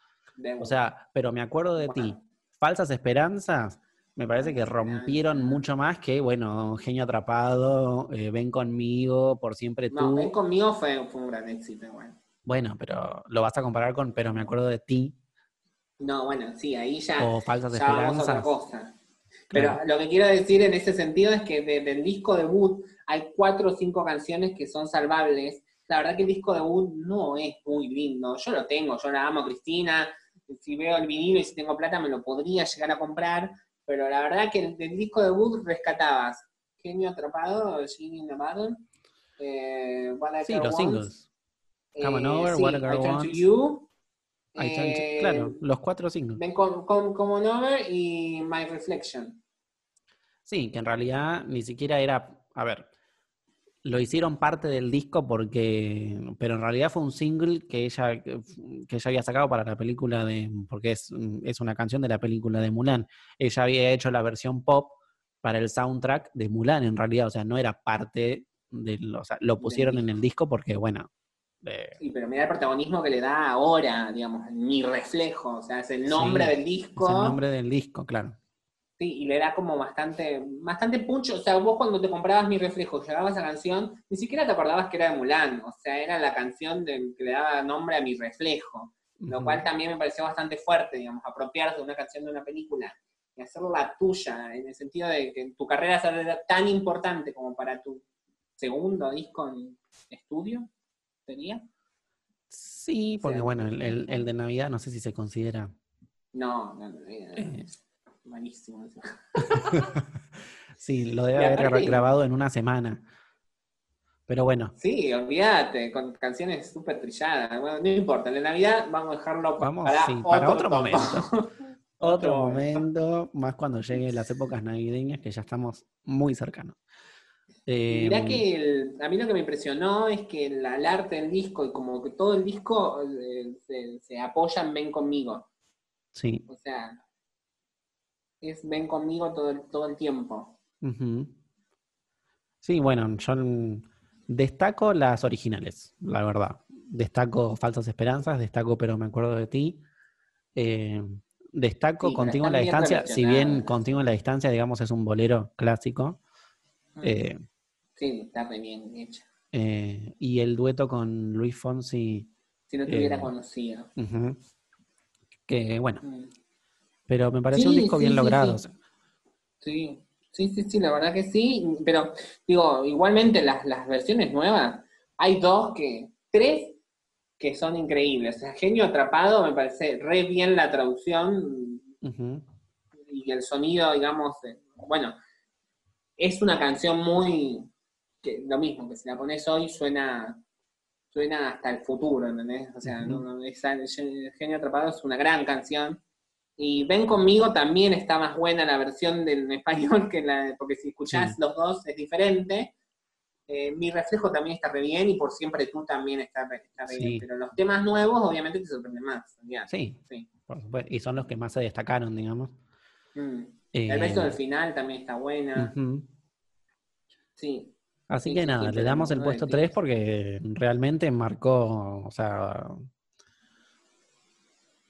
O sea, pero me acuerdo de ti. Bueno. Falsas Esperanzas, me parece que rompieron Esperanzas. mucho más que, bueno, Genio Atrapado, eh, Ven conmigo, Por Siempre no, tú. Ven conmigo fue, fue un gran éxito igual. Bueno, pero lo vas a comparar con Pero me acuerdo de ti. No, bueno, sí, ahí ya, o falsas ya vamos a otra esperanzas. cosa. Pero lo que quiero decir en ese sentido es que de- del disco debut hay cuatro o cinco canciones que son salvables. La verdad que el disco debut no es muy lindo. Yo lo tengo, yo la amo a Cristina. Si veo el vinilo y si tengo plata me lo podría llegar a comprar. Pero la verdad que el, del disco debut rescatabas Genio Atrapado, Genie in the eh, What I Sí, Girl los Wants, singles. Come on Over, sí, What a Girl I Turn to Wants. You, to- eh, claro, los cuatro singles. Ven con, con, Come On Over y My Reflection. Sí, que en realidad ni siquiera era, a ver, lo hicieron parte del disco porque, pero en realidad fue un single que ella, que ella había sacado para la película de, porque es, es una canción de la película de Mulan. Ella había hecho la versión pop para el soundtrack de Mulan en realidad, o sea, no era parte del, o sea, lo pusieron en el disco porque, bueno, eh, Sí, pero mira el protagonismo que le da ahora, digamos, mi reflejo, o sea, es el nombre Sí, del es disco. el nombre del disco, claro. Sí, y le da como bastante, bastante punch. O sea, vos cuando te comprabas mi reflejo, llegaba esa canción, ni siquiera te acordabas que era de Mulan. O sea, era la canción de- que le daba nombre a mi reflejo. Lo cual también me pareció bastante fuerte, digamos, apropiarse de una canción de una película y hacerla tuya, en el sentido de que tu carrera sea tan importante como para tu segundo disco en estudio, ¿sería? Sí, porque sea, bueno, el, el- el de Navidad no sé si se considera. No, no, no, Eh. Malísimo. Sí, lo debe haber aparte- grabado en una semana. Pero bueno, Sí, olvídate, con canciones súper trilladas. Bueno, no importa, el de Navidad vamos a dejarlo Vamos, para, sí, para otro momento. otro Otro momento, más cuando lleguen las épocas navideñas, que ya estamos muy cercanos. Eh, Mirá que el- a mí lo que me impresionó es que el, el arte del disco y como que todo el disco eh, se, se apoya en Ven conmigo. Sí. O sea, es Ven conmigo todo el, todo el tiempo. Sí, bueno, yo mm, destaco las originales, la verdad. Destaco Falsas Esperanzas, destaco Pero me acuerdo de ti. Eh, destaco Sí, Contigo en la distancia, si bien. Contigo en la distancia, digamos, es un bolero clásico. eh, Sí, está re bien hecha. eh, y el dueto con Luis Fonsi, Si no te hubiera conocido. que bueno, Mm. Pero me pareció un disco sí, bien sí, logrado. sí. Sí, sí, sí, la verdad que sí, pero digo, igualmente las, las versiones nuevas, hay dos que, tres que son increíbles. O sea, Genio Atrapado me parece re bien la traducción y el sonido, digamos, eh, bueno, es una canción muy, que lo mismo, que si la pones hoy suena suena hasta el futuro, ¿entendés? O sea, no- no, esa- Genio Atrapado es una gran canción. Y Ven conmigo también está más buena la versión del español que la de- porque si escuchás Sí. los dos es diferente. Eh, Mi reflejo también está re bien y por siempre tú también está re, está re Sí. bien. Pero los temas nuevos obviamente te sorprenden más. Sí, Sí. por supuesto. Y son los que más se destacaron, digamos. Mm. Eh, El beso del final también está buena. Sí. Así Sí, que nada, sí, le damos el puesto de 3 ti. porque realmente marcó, o sea,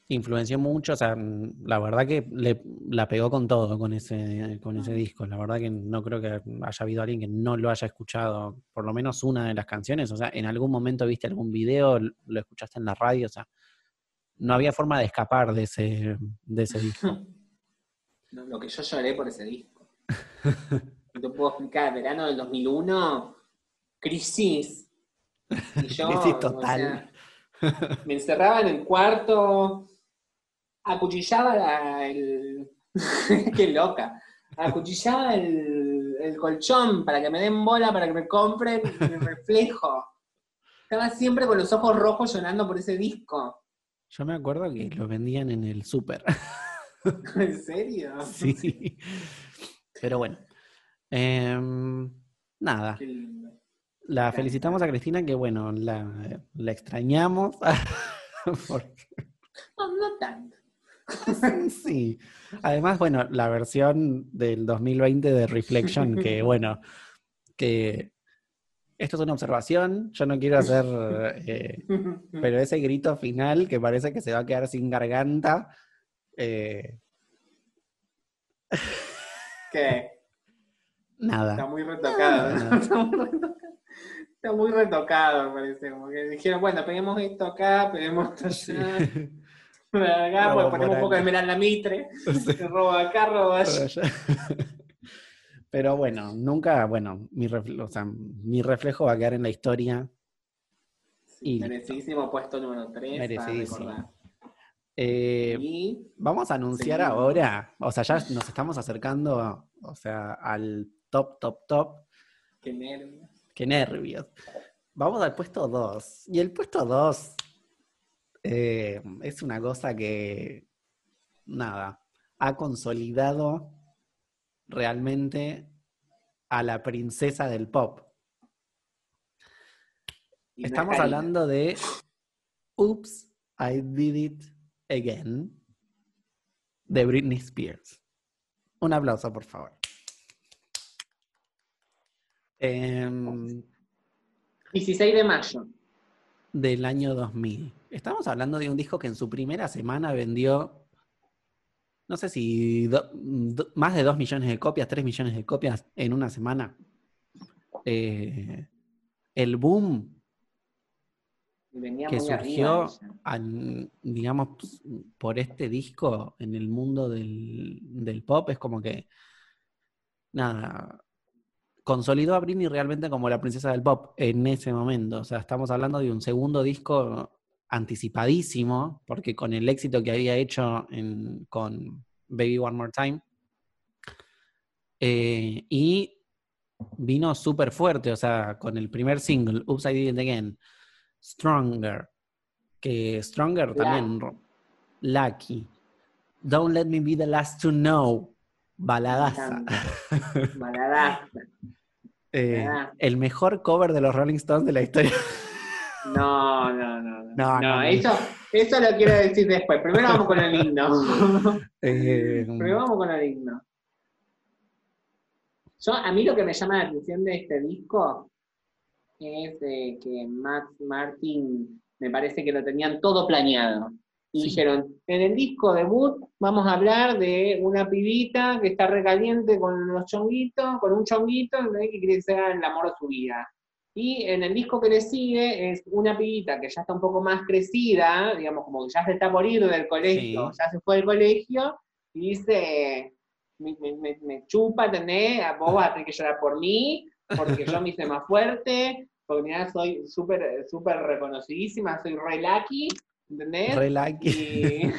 influenció mucho, o sea, la verdad que le, la pegó con todo con ese, con ese Mm. disco. La verdad que no creo que haya habido alguien que no lo haya escuchado, por lo menos una de las canciones. O sea, en algún momento viste algún video, lo escuchaste en la radio, o sea, no había forma de escapar de ese, de ese disco. No, Lo que yo lloré por ese disco. No puedo explicar, verano del 2001, crisis. Y yo, Crisis o total. sea, me encerraba en el cuarto, acuchillaba la- el... Qué loca. Acuchillaba el, el colchón para que me den bola, para que me compren mi reflejo. Estaba siempre con los ojos rojos llorando por ese disco. Yo me acuerdo que lo vendían en el súper. ¿En serio? Sí. Pero bueno. Em, nada. Qué lindo. La felicitamos a Cristina, que bueno, la, la extrañamos. Porque-. sí. Además, bueno, la versión del 2020 de Reflection, que bueno, que esto es una observación, yo no quiero hacer, eh, pero ese grito final que parece que se va a quedar sin garganta. eh, ¿Qué? Está nada. muy retocado. Está muy retocado. Está muy retocado, me parece. Como que dijeron, bueno, peguemos esto acá, peguemos esto Sí. Acá, pues ponemos un poco de acá. Miranda Mitre. Robo acá, robo allá. Pero bueno, nunca, bueno, mi, refle- o sea, mi reflejo va a quedar en la historia. Sí, Y- merecidísimo puesto número 3. Merecidísimo. Eh, Y vamos a anunciar ahora, o sea, ya nos estamos acercando, o sea, al top, top, top. qué nervios. Qué nervios. Vamos al puesto 2. Y el puesto 2 es una cosa que, nada, ha consolidado realmente a la princesa del pop. Y Estamos hablando de Oops, I Did It Again de Britney Spears. Un aplauso, por favor. Em, 16 de mayo. del año 2000. Estamos hablando de un disco que en su primera semana vendió, no sé si do- do- más de 2 millones de copias, 3 millones de copias en una semana. Eh, el boom Venía que surgió, arriba ella. al- digamos, por este disco en el mundo del, del pop es como que, nada, consolidó a Britney realmente como la princesa del pop en ese momento. O sea, estamos hablando de un segundo disco anticipadísimo, porque con el éxito que había hecho en- con Baby One More Time, eh, y vino súper fuerte, o sea, con el primer single, Oops, I Did It Again, Stronger, que Stronger también, Lucky, Don't Let Me Be the Last to Know, baladaza. Baladaza. Eh, Ah. el mejor cover de los Rolling Stones de la historia. No, no, no. No, No. Eso, eso lo quiero decir después. Primero vamos con el himno. Eh, Primero vamos con el himno. Yo, a mí lo que me llama la atención de este disco es eh, que Max Martin me parece que lo tenían todo planeado. Y Sí. dijeron, en el disco debut vamos a hablar de una pibita que está recaliente con los chonguitos, con un chonguito, que quiere que sea el amor de su vida. Y en el disco que le sigue es una pibita que ya está un poco más crecida, digamos, como que ya se está por ir del colegio, Sí. ya se fue del colegio, y dice, me, me- me- me chupa, ¿entendés? A vos vas a tener que llorar por mí, porque yo me hice más fuerte, porque mirá, soy súper súper reconocidísima, soy re lucky, ¿entendés? re lucky. Y,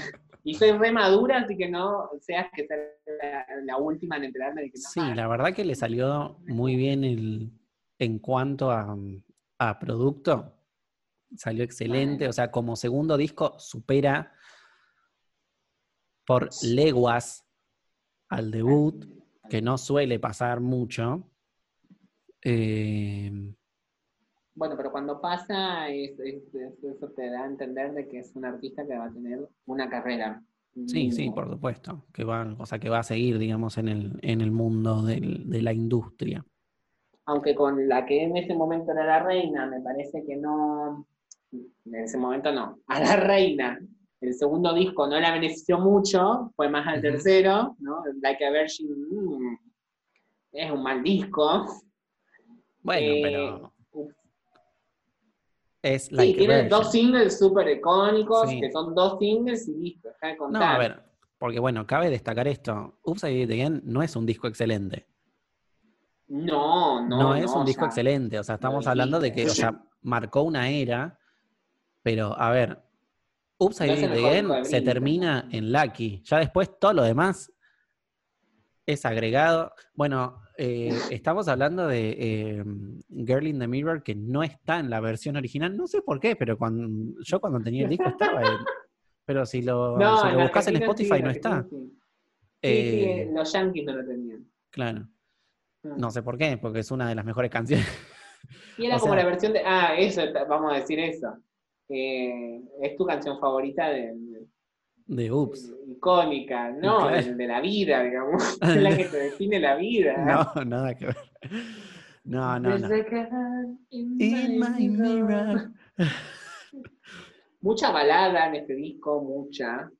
y soy re madura, así que no seas que sea la, la última en enterarme de que no Sí, la verdad que le salió muy bien el, en cuanto a, a producto. Salió excelente. O sea, como segundo disco supera por leguas al debut, que no suele pasar mucho. Eh, Bueno, pero cuando pasa, es- es- es- eso te da a entender de que es un artista que va a tener una carrera. sí, sí, por supuesto. Que va, o sea, que va a seguir, digamos, en el, en el mundo del- de la industria. Aunque con la que en ese momento era la reina, me parece que no, en ese momento no, a la reina. El segundo disco no la benefició mucho, fue más al tercero, ¿no? Like a Virgin mm, es un mal disco. Bueno, Eh, pero es Sí, like a tiene dos singles súper icónicos, Sí. que son dos singles y listo, de No, contar. a ver, porque bueno, cabe destacar esto. Oops, I Did It Again no es un disco excelente. No, no, No, es no, un disco excelente. O sea, estamos hablando de que, o sea, marcó una era, pero a ver, I No de se termina en Lucky. Ya después todo lo demás es agregado. Bueno, eh, estamos hablando de eh, Girl in the Mirror, que no está en la versión original. No sé por qué, pero cuando, yo cuando tenía el disco estaba. en- pero si lo, si lo buscas en sí, Spotify no está. sí. Sí, Eh, los yankees no lo tenían. Claro. No sé por qué, porque es una de las mejores canciones. Y era o como sea- la versión de. Ah, eso, vamos a decir eso. Eh, es tu canción favorita de, de- Oops. icónica, no, Claro. de, la vida, digamos. es la que te define la vida. No, nada que ver. No, no, no. In my mirror. Mucha balada en este disco, mucha.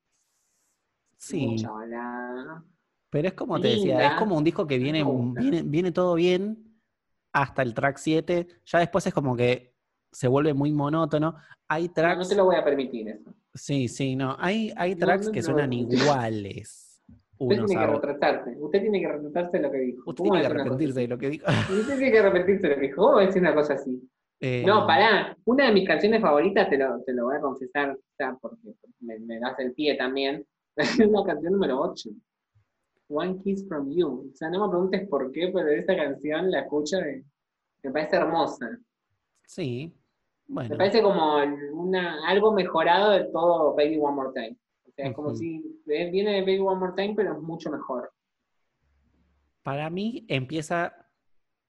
Sí, Mucha balada. Pero es como te decía, es como un disco que viene, viene, viene todo bien hasta el track 7. Ya después es como que se vuelve muy monótono. Hay No, tracks. no te lo voy a permitir eso. Sí, sí, no. Hay, hay No, tracks no que suenan iguales. Usted tiene que retratarse. Usted tiene que retratarse de lo que dijo. Usted ¿Cómo tiene que arrepentirse de lo que dijo. Usted tiene que arrepentirse de lo que dijo. ¿Cómo decir una cosa así? Eh, No, pará. Una de mis canciones favoritas, te lo, te lo voy a confesar, porque me, me das el pie también. Es la canción número 8. One Kiss from You. O sea, no me preguntes por qué, pero esa canción la escucho y me parece hermosa. Sí. Bueno. Me parece como una, algo mejorado de todo Baby One More Time. O sea, es como si eh, viene de Baby One More Time, pero es mucho mejor. Para mí empieza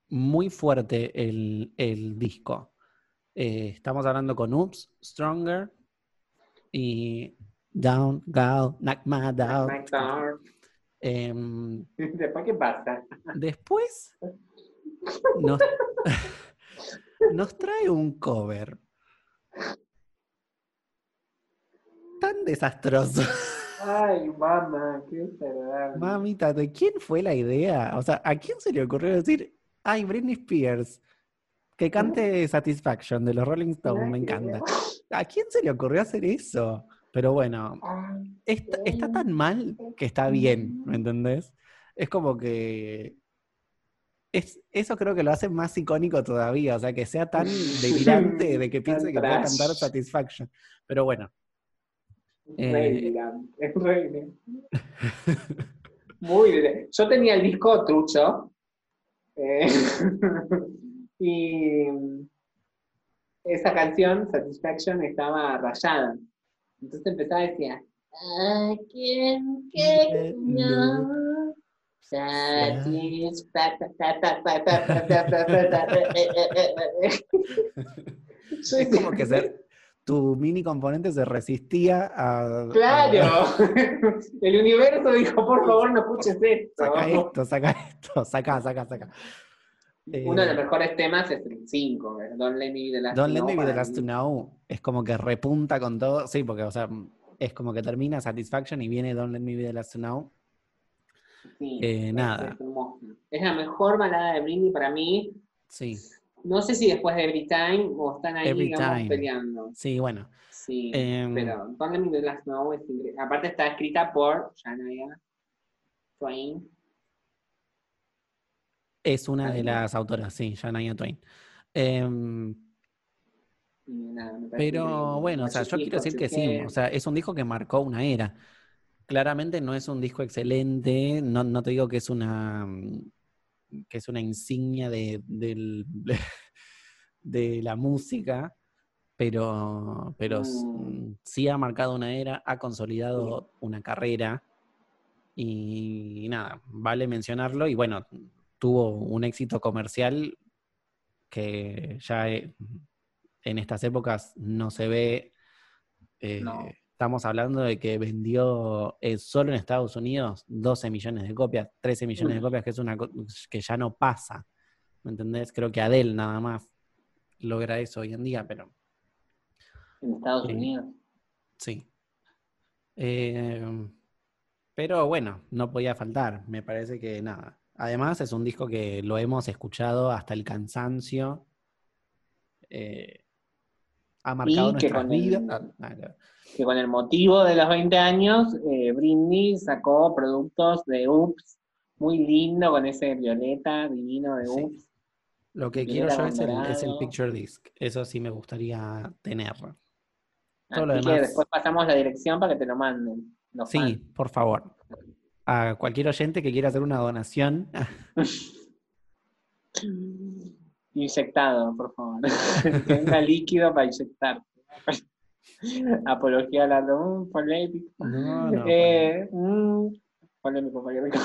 muy fuerte el, el disco. Eh, estamos hablando con Oops, Stronger y Down, Gal, Knock My Down. Em, Después, ¿qué pasa? después nos, nos trae un cover tan desastroso. Ay, mamá, qué desagradable. Mamita, ¿de quién fue la idea? O sea, ¿a quién se le ocurrió decir, ay, Britney Spears, que cante Satisfaction de los Rolling Stones, me encanta? ¿A quién se le ocurrió hacer eso? Pero bueno, Ay, está, está tan mal que está bien, ¿me entendés? Es como que... Es, eso creo que lo hace más icónico todavía, o sea, que sea tan delirante de que piense que puede cantar Satisfaction. Pero bueno, Eh. es re. Muy delirante. Yo tenía el disco trucho. eh, y esa canción, Satisfaction, estaba rayada. Entonces empezaba y decía, I can get no es como que se- tu mini componente se resistía a... a- Claro, el universo dijo, por favor, no escuches esto. Saca esto, saca esto, saca, saca, saca. Uno de los Eh, mejores temas es el 5, Don't Let Me Be the Last Don't to Let Know, Me Be the Last to. Know es como que repunta con todo. Sí, porque, o sea, es como que termina Satisfaction y viene Don't Let Me Be the Last to Know. Sí, Eh, es- nada. Es. Es la mejor balada de Britney para mí. Sí, No sé si después de Every Time o están ahí, Every digamos, Time. peleando. sí, bueno. Sí, Em, pero Don't Let Me Be the Last to Know es increíble. Aparte está escrita por Shania Twain. Es una de las autoras, sí, Shania Twain. Em, nada, pero bueno, o sea, yo quiero decir que sí. O sea, es un disco que marcó una era. Claramente no es un disco excelente. No, no te digo que es una que es una insignia de, de la música, pero, pero Mm. sí ha marcado una era, ha consolidado una carrera y nada, vale mencionarlo y bueno, tuvo un éxito comercial que ya eh, en estas épocas no se ve. eh, No. Estamos hablando de que vendió eh, solo en Estados Unidos 12 millones de copias, 13 millones de Mm. copias, que es una que ya no pasa. ¿Me entendés? Creo que Adele nada más logra eso hoy en día, pero En Estados. Unidos. sí. Pero bueno, no podía faltar. Me parece que nada. Además, es un disco que lo hemos escuchado hasta el cansancio. Eh, ha marcado que nuestras el- vidas. Ah, que ver. que con el motivo de los 20 años, eh, Britney sacó productos de Oops, muy lindo, con ese violeta divino de Sí. Oops. Lo que quiero yo es el, abandonado. es el picture disc. Eso sí me gustaría tener. Todo Así lo que demás- después pasamos la dirección para que te lo manden. Sí, fans. por favor. A cualquier oyente que quiera hacer una donación. Inyectado, por favor. que venga líquido para inyectar. Apología mm, polémico. No, no, Eh, mm, polémico, polémico.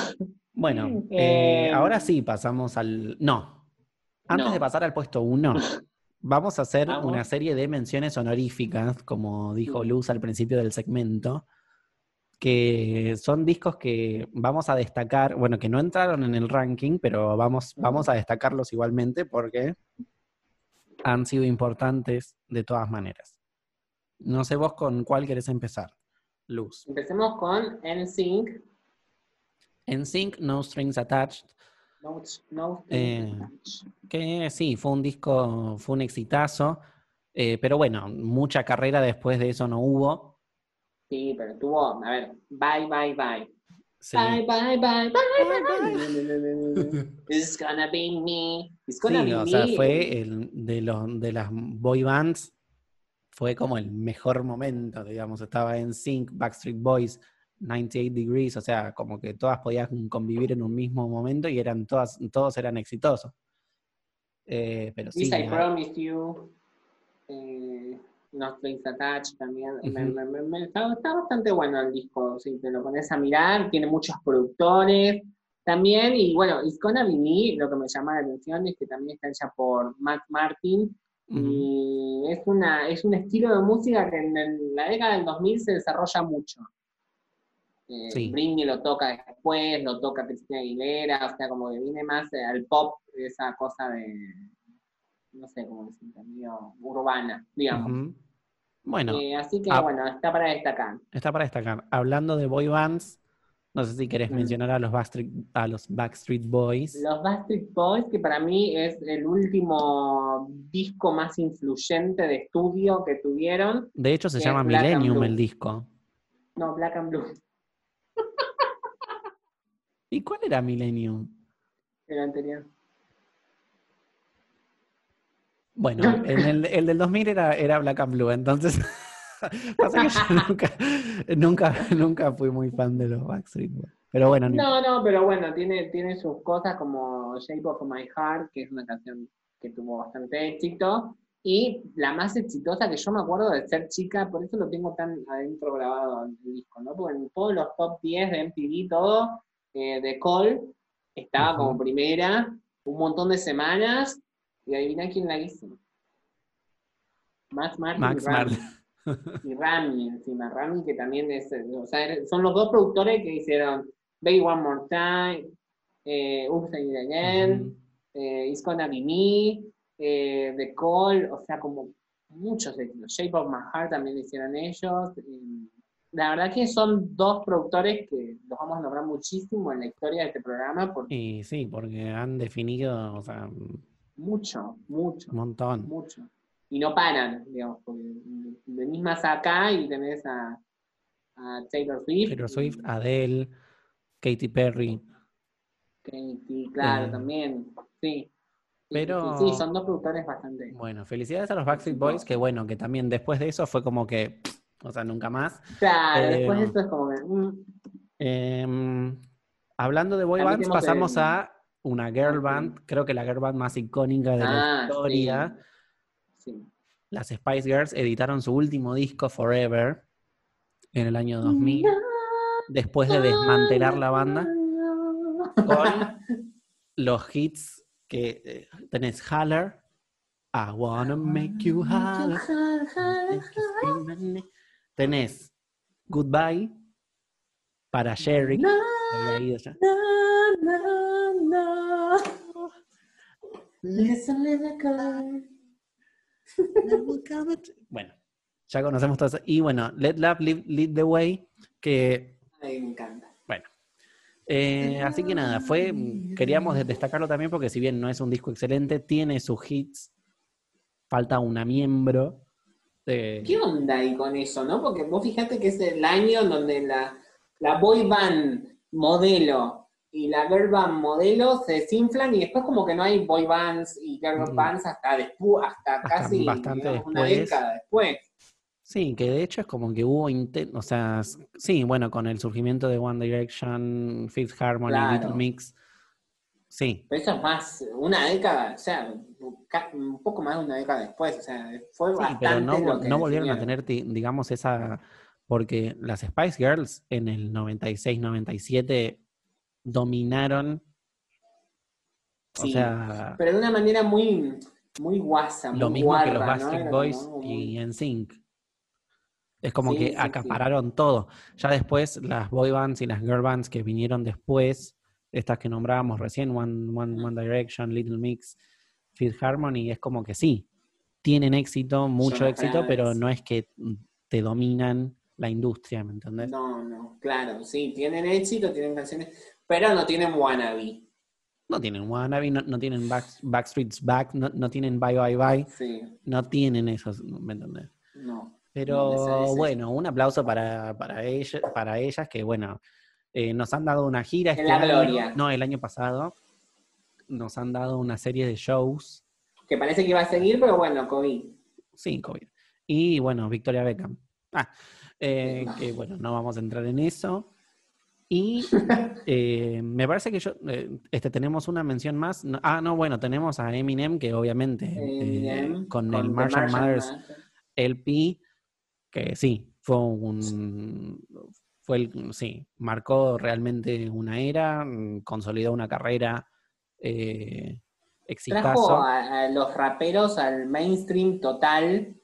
Bueno, Eh, eh, ahora sí pasamos al. No. Antes No. de pasar al puesto uno, vamos a hacer Vamos. una serie de menciones honoríficas, como dijo Sí. Luz al principio del segmento, que son discos que vamos a destacar, bueno, que no entraron en el ranking, pero vamos, vamos a destacarlos igualmente porque han sido importantes de todas maneras. No sé vos con cuál querés empezar, Luz. Empecemos con NSYNC. En Sync, No Strings Attached, No, no Eh, que sí, fue un disco, fue un exitazo. Eh, pero bueno, mucha carrera después de eso no hubo. Sí, pero tuvo, a ver, bye, bye, bye. Sí. Bye, bye, bye, bye, bye. It's gonna be me. It's gonna Sí, be o me. sea, fue el, de, los, de las boy bands, fue como el mejor momento, digamos. Estaba en Sync, Backstreet Boys, 98 Degrees, o sea, como que todas podían convivir en un mismo momento y eran todas, todos eran exitosos. Eh, pero sí, This I Promise You. Eh, No Strings Attached también. Me- Ujú. me- me- me- está, está bastante bueno el disco, si te lo pones a mirar. Tiene muchos productores también. Y bueno, Be Me, lo que me llama la atención es que también está hecha por Matt Martin. Y es, una, es un estilo de música que en, la década del 2000 se desarrolla mucho. Eh, Sí. Britney lo toca después, lo toca Cristina Aguilera, o sea, como que viene más eh, al pop, esa cosa de, no sé cómo decirlo, medio urbana, digamos. Bueno, Eh, así que ah. bueno, está para destacar. está para destacar. Hablando de boy bands, no sé si querés mencionar a los, Backstreet, a los Backstreet Boys. Los Backstreet Boys, que para mí es el último disco más influyente de estudio que tuvieron. De hecho, se llama Millennium el disco. No, Black and Blue, ¿Y cuál era Millennium? el anterior. Bueno, en el, el del 2000 era, era Black and Blue, entonces pasa que yo nunca, nunca, nunca fui muy fan de los Backstreet Boys. Pero bueno, no No, no, pero bueno, tiene, tiene sus cosas como Shape of My Heart, que es una canción que tuvo bastante éxito. Y la más exitosa que yo me acuerdo de ser chica, por eso lo tengo tan adentro grabado en el disco, ¿no? Porque en todos los top 10 de MTV, todo, eh, de Cole, estaba como primera, un montón de semanas, y adivina quién la hizo. Max Martin Max y Rami. Y Rami encima, Rami que también es, o sea, er- son los dos productores que hicieron Baby One More Time, eh, Oops I Did It Again, Ujú. eh, It's Gonna Be Me, eh, The Call, o sea, como muchos éxitos. Shape of My Heart también lo hicieron ellos. y la verdad que son dos productores que los vamos a nombrar muchísimo en la historia de este programa, porque Y sí, porque han definido, o sea, un mucho, mucho, montón. mucho. Y no paran, digamos, porque venís más acá y tenés a, a Taylor Swift. Taylor Swift, Adele, Katy Perry. Katy, claro, Eh, también, sí. Pero- Sí, sí, son dos productores bastante. Bueno, felicidades a los Backstreet Boys, que bueno, que también después de eso fue como que, o sea, nunca más. Claro, Eh, después de esto es como que. mm, Em, hablando de boy bands, pasamos a una girl Ok. band, creo que la girl band más icónica de la Ah, historia. sí. Las Spice Girls editaron su último disco, Forever, en el año 2000, después de desmantelar la banda con los hits que eh, tenés Holler, I Wanna Make You Holler, ne- tenés Goodbye para Sherry, había ido ya. Bueno, ya conocemos todo eso. Y bueno, Let Love Lead, Lead the Way, que Ay, me encanta. bueno. eh, así que nada, fue, queríamos destacarlo también porque si bien no es un disco excelente, tiene sus hits. Falta una miembro. de- ¿Qué onda ahí con eso, no? Porque vos fijate que es el año donde la, la boy band modelo y la girl band modelo se desinflan y después como que no hay boy bands y girl Mm. bands hasta después, hasta, Hasta casi bastante digamos, una década después. Sí, que de hecho es como que hubo, inten- o sea, sí, bueno, con el surgimiento de One Direction, Fifth Harmony, Claro. Little Mix. Sí, Pero eso es más, una década, o sea, un poco más de una década después, o sea, fue Sí, bastante pero no, lo vol- que no volvieron a tener, digamos, esa. Porque las Spice Girls en el 96-97 dominaron. O sea, Pero de una manera muy, muy guasa, lo muy mismo que los guarra, ¿no? Boys como y NSYNC. Es como Sí, que sí, acapararon todo. Ya después, las boy bands y las girl bands que vinieron después, estas que nombrábamos recién, One, One, One Direction, Little Mix, Fifth Harmony, es como que sí, tienen éxito, mucho éxito, pero no es que te dominan la industria, ¿me entendés? No, no, claro, sí, tienen éxito, tienen canciones, pero no tienen wannabe. No tienen Wannabe, no, no tienen Back, Backstreet's Back, no, no tienen Bye Bye Bye. Sí, No tienen esos, ¿me entendés? no. Pero es- bueno, un aplauso para, para, ella- para ellas que, bueno, eh, nos han dado una gira. En este la año. gloria. No, el año pasado. Nos han dado una serie de shows. Que parece que iba a seguir, pero bueno, COVID. Sí, COVID. Y bueno, Victoria Beckham. Ah, eh, No. que bueno, no vamos a entrar en eso. Y eh, me parece que yo, eh, este, tenemos una mención más. No- ah, no, bueno, tenemos a Eminem, que obviamente eh, Eminem, con, el The Marshall Mathers. LP, que sí, fue un. Fue el, sí, marcó realmente una era, mm, consolidó una carrera exitazo. Trajo a, a los raperos al mainstream total.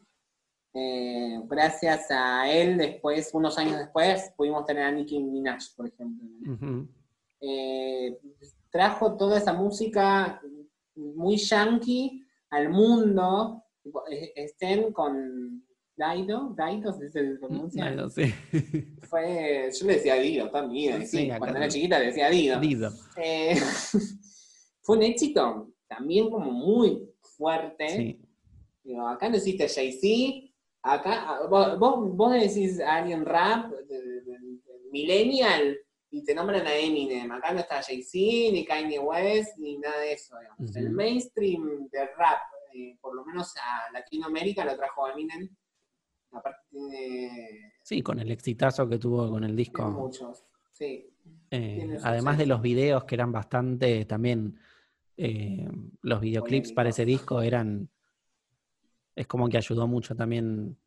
Eh, gracias a él, después, unos años después, pudimos tener a Nicki Minaj, por ejemplo. Eh, trajo toda esa música muy yankee al mundo. Eh, Estén con Daido, Daido se pronuncia. Bueno, sí. Fue, yo le decía Dido y Sí, cuando era también. chiquita le decía Dido. Dido. Eh, fue un éxito también como muy fuerte. Sí. Digo, acá no existe Jay-Z, acá ah, vos, vos, decís a alguien rap, de- de- de- de millennial, y te nombran a Eminem. Acá no está Jay-Z, ni Kanye West, ni nada de eso. El mainstream del rap, eh, por lo menos a Latinoamérica, lo trajo Eminem. Sí, con el exitazo que tuvo con el disco. muchos. Sí. Eh, además de los videos que eran bastante también, eh, los videoclips para ese disco eran, es como que ayudó mucho también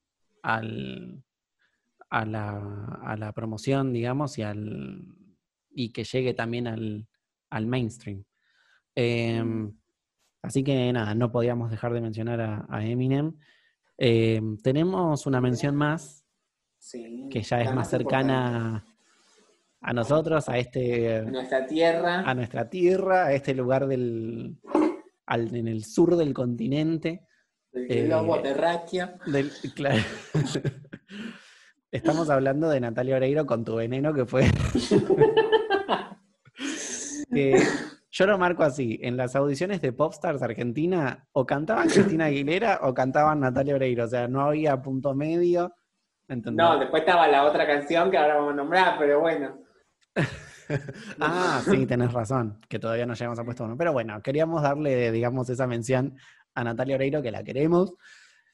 al, a, la, a la promoción, digamos, y, al, y que llegue también al, al mainstream. Eh, Mm. así que nada, no podíamos dejar de mencionar a, a Eminem. Eh, tenemos una mención más Sí, que ya es más cercana a nosotros, a este, A nuestra tierra. a nuestra tierra, a este lugar del, al- en el sur del continente. Del eh, globo terráqueo. Del, claro. Estamos hablando de Natalia Oreiro con tu veneno, que fue. que yo lo marco así: en las audiciones de Popstars Argentina, o cantaban Cristina Aguilera o cantaban Natalia Oreiro. O sea, no había punto medio. ¿entendés? No, después estaba la otra canción que ahora vamos a nombrar, pero bueno. Ah, sí, tenés razón, que todavía no llegamos a puesto uno. Pero bueno, queríamos darle, digamos, esa mención a Natalia Oreiro, que la queremos,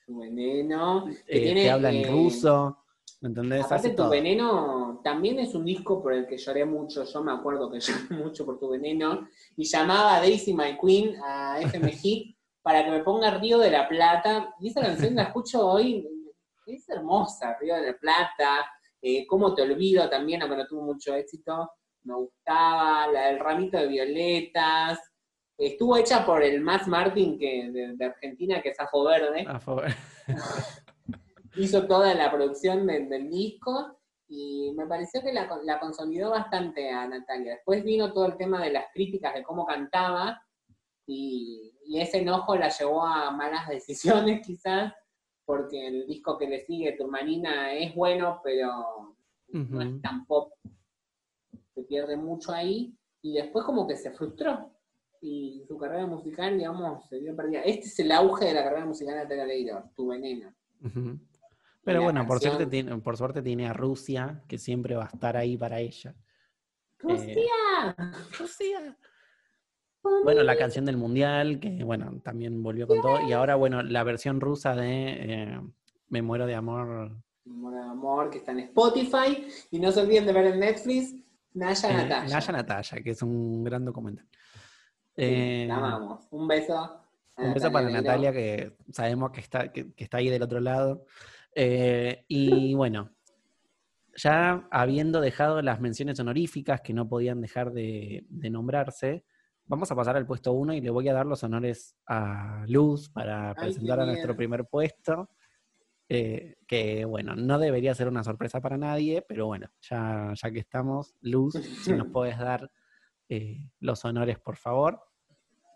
Tu veneno. Que, eh, tiene, que habla en eh, ruso, ¿me entendés? Aparte, Hace Tu todo. Veneno también es un disco por el que lloré mucho. Yo me acuerdo que lloré mucho por Tu Veneno. Y llamaba a Daisy My Queen, a FM Hit, para que me ponga Río de la Plata. Y esa canción la escucho hoy. Es hermosa, Río de la Plata. Eh, Cómo te olvido también, aunque no tuvo mucho éxito. Me gustaba. La del ramito de violetas. Estuvo hecha por el Max Martin que, de, de Argentina, que es Ajo Verde A favor. hizo toda la producción del, del disco y me pareció que la, la consolidó bastante a Natalia. Después vino todo el tema de las críticas de cómo cantaba y, y ese enojo la llevó a malas decisiones quizás, porque el disco que le sigue, Turmanina, es bueno, pero no es tan pop. Se pierde mucho ahí y después como que se frustró. Y su carrera musical, digamos, se vio perdida. Este es el auge de la carrera musical de Natalia Oreiro, Tu Veneno. Pero bueno, por suerte, tiene, por suerte tiene a Rusia, que siempre va a estar ahí para ella. ¡Rusia! Rusia. Bueno, la canción del Mundial, que bueno, también volvió con todo. Y ahora, bueno, la versión rusa de eh, Me muero de amor. Amor de amor, que está en Spotify. Y no se olviden de ver en Netflix Naya eh, Natalia. Naya Natalia, que es un gran documental. Eh, la amamos. Un beso. Un beso para. Natalia, que sabemos que está, que, que está ahí del otro lado. Eh, y bueno, ya habiendo dejado las menciones honoríficas que no podían dejar de, de nombrarse, vamos a pasar al puesto uno y le voy a dar los honores a Luz para presentar a nuestro primer puesto. eh, que bueno, no debería ser una sorpresa para nadie, pero bueno, ya, ya que estamos, Luz, si nos puedes dar eh, los honores, por favor.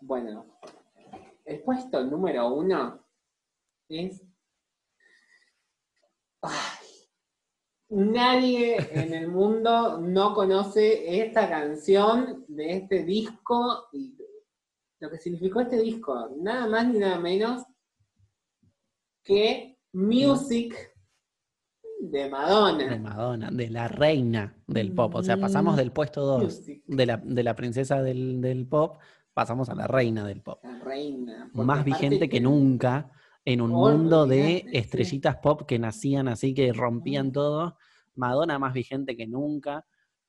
Bueno, el puesto número uno es. Nadie en el mundo no conoce esta canción de este disco y lo que significó este disco, nada más ni nada menos que Music de Madonna. De Madonna, de la reina del pop. O sea, pasamos del puesto 2 de la, de la, princesa del, pop, pasamos a la reina del pop. La reina. Más vigente que nunca en un mundo de estrellitas pop que nacían así, que rompían todo. Madonna más vigente que nunca,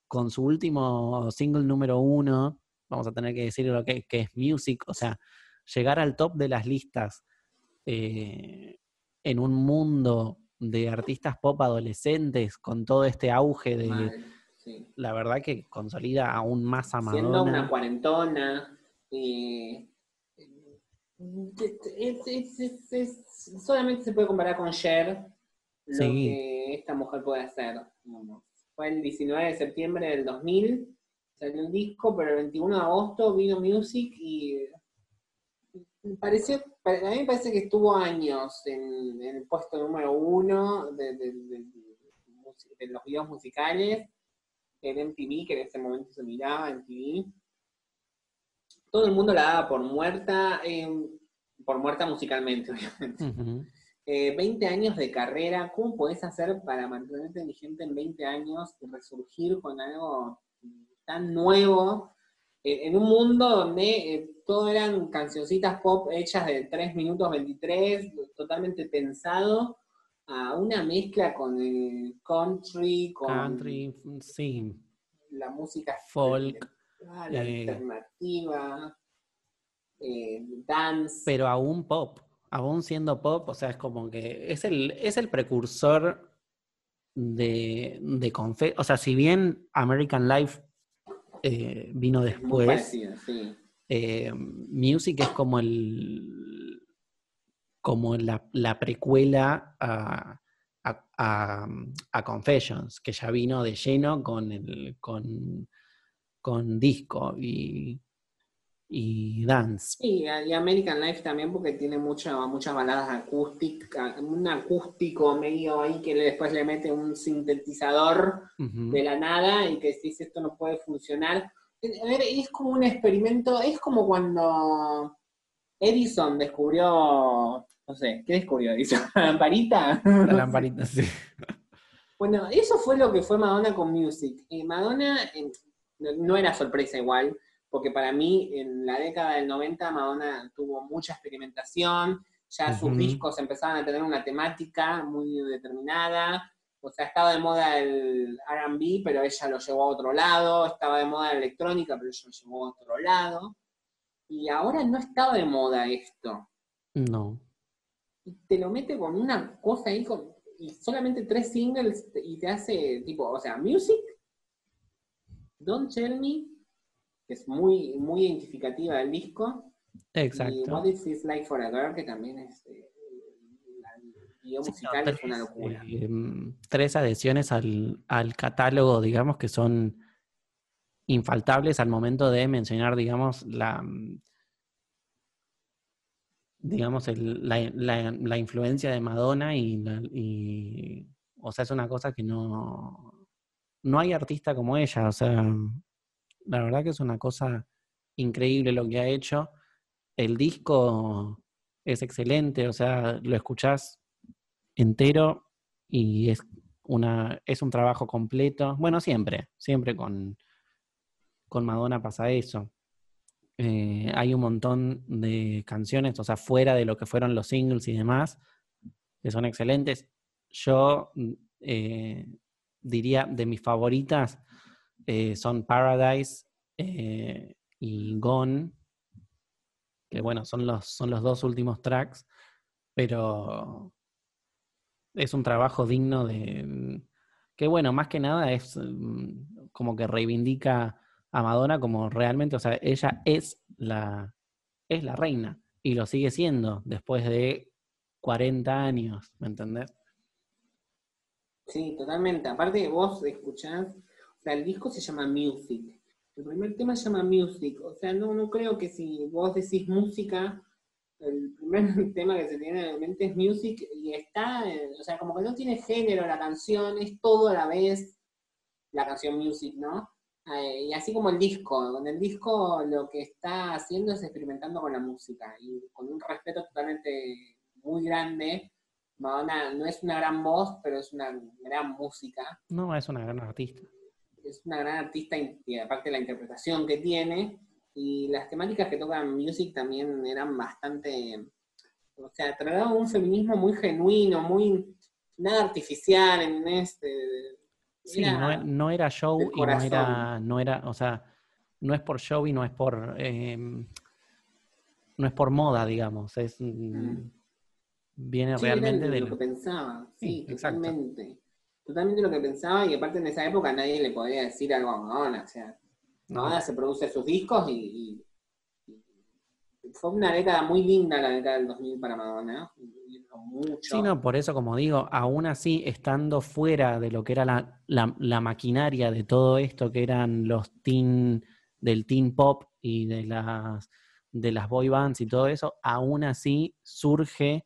con su último single número uno, vamos a tener que decir lo que, que es music, o sea, llegar al top de las listas eh, en un mundo de artistas pop adolescentes con todo este auge de... La verdad que consolida aún más a Madonna. Siendo una cuarentona, solamente se puede comparar con Cher lo que esta mujer puede hacer. Fue el 19 de septiembre del 2000, salió el disco, pero el 21 de agosto vino Music y pareció, a mí me parece que estuvo años en, el puesto número uno de, los videos musicales en MTV, que en ese momento se miraba en TV. Todo el mundo la daba por muerta, eh, por muerta musicalmente, obviamente. 20 eh, años de carrera, ¿cómo podés hacer para mantenerte vigente en 20 años y resurgir con algo tan nuevo? en un mundo donde eh, todo eran cancioncitas pop hechas de 3 minutos 23, totalmente pensado, a una mezcla con el country, con country, sí. la música folk, la eh, alternativa, eh, dance. Pero aún pop, aún siendo pop, o sea, es como que es el, es el precursor de, de Confe o sea, si bien American Life eh, vino después. Eh, Music es como el como la, precuela a, a, Confessions, que ya vino de lleno con el con, con disco y, y dance. Sí, y American Life también porque tiene muchas baladas acústicas, un acústico medio ahí que después le mete un sintetizador de la nada y que si esto no puede funcionar. A ver, es como un experimento, es como cuando Edison descubrió, no sé, ¿qué descubrió Edison? ¿La lamparita? La lamparita, sí. Bueno, eso fue lo que fue Madonna con Music. y Madonna no era sorpresa igual, porque para mí en la década del 90 Madonna tuvo mucha experimentación, ya sus discos empezaban a tener una temática muy determinada, o sea, estaba de moda el RB, pero ella lo llevó a otro lado, estaba de moda la electrónica, pero ella lo llevó a otro lado, y ahora no estaba de moda esto. No. Y te lo mete con una cosa ahí, con, y solamente tres singles, y te hace tipo, o sea, Music, Don't Tell Me, que es muy, muy identificativa del disco. Exacto. Y What Is This Like for a Girl, que también es. Eh, video musical es una locura. Eh, tres adhesiones al, al catálogo, digamos, que son infaltables al momento de mencionar, digamos, la digamos, el, la, la, la, influencia de Madonna y, y, o sea, es una cosa que no, no hay artista como ella, o sea, la verdad que es una cosa increíble lo que ha hecho. El disco es excelente, o sea, lo escuchás entero y es una es un trabajo completo. Bueno, siempre, siempre con, con Madonna pasa eso. Eh, hay un montón de canciones, o sea, fuera de lo que fueron los singles y demás, que son excelentes. Yo eh, diría de mis favoritas, eh, son Paradise y Gone, que bueno, son los, son los dos últimos tracks, pero es un trabajo digno de... que bueno, más que nada es mm, como que reivindica a Madonna como realmente, o sea, ella es la, es la reina y lo sigue siendo después de 40 años, ¿me entendés? Sí, totalmente. Aparte, vos escuchás sea, el disco se llama Music. El primer tema se llama Music. O sea, no, no creo que si vos decís música, el primer tema que se tiene en mente es Music y está, eh, o sea, como que no tiene género la canción, es todo a la vez la canción Music, ¿no? Eh, y así como el disco, con el disco lo que está haciendo es experimentando con la música y con un respeto totalmente muy grande. Madonna no es una gran voz, pero es una gran música. No, es una gran artista. Es una gran artista y aparte de la interpretación que tiene, y las temáticas que tocan Music también eran bastante, o sea, trataban un feminismo muy genuino, muy, nada artificial en este... Sí, no, era show y no era, no era, o sea, no es por show y no es por, em, no es por moda, digamos, es... Mm. Viene realmente de lo que pensaba, sí, totalmente. Totalmente lo que pensaba y aparte en esa época nadie le podía decir algo a Madonna, o sea, Madonna se produce sus discos y, fue una década muy linda la década del 2000 para Madonna. Mucho. Sí, no, por eso como digo, aún así estando fuera de lo que era la, maquinaria de todo esto, que eran los teen, del teen pop y de las, de las boy bands y todo eso, aún así surge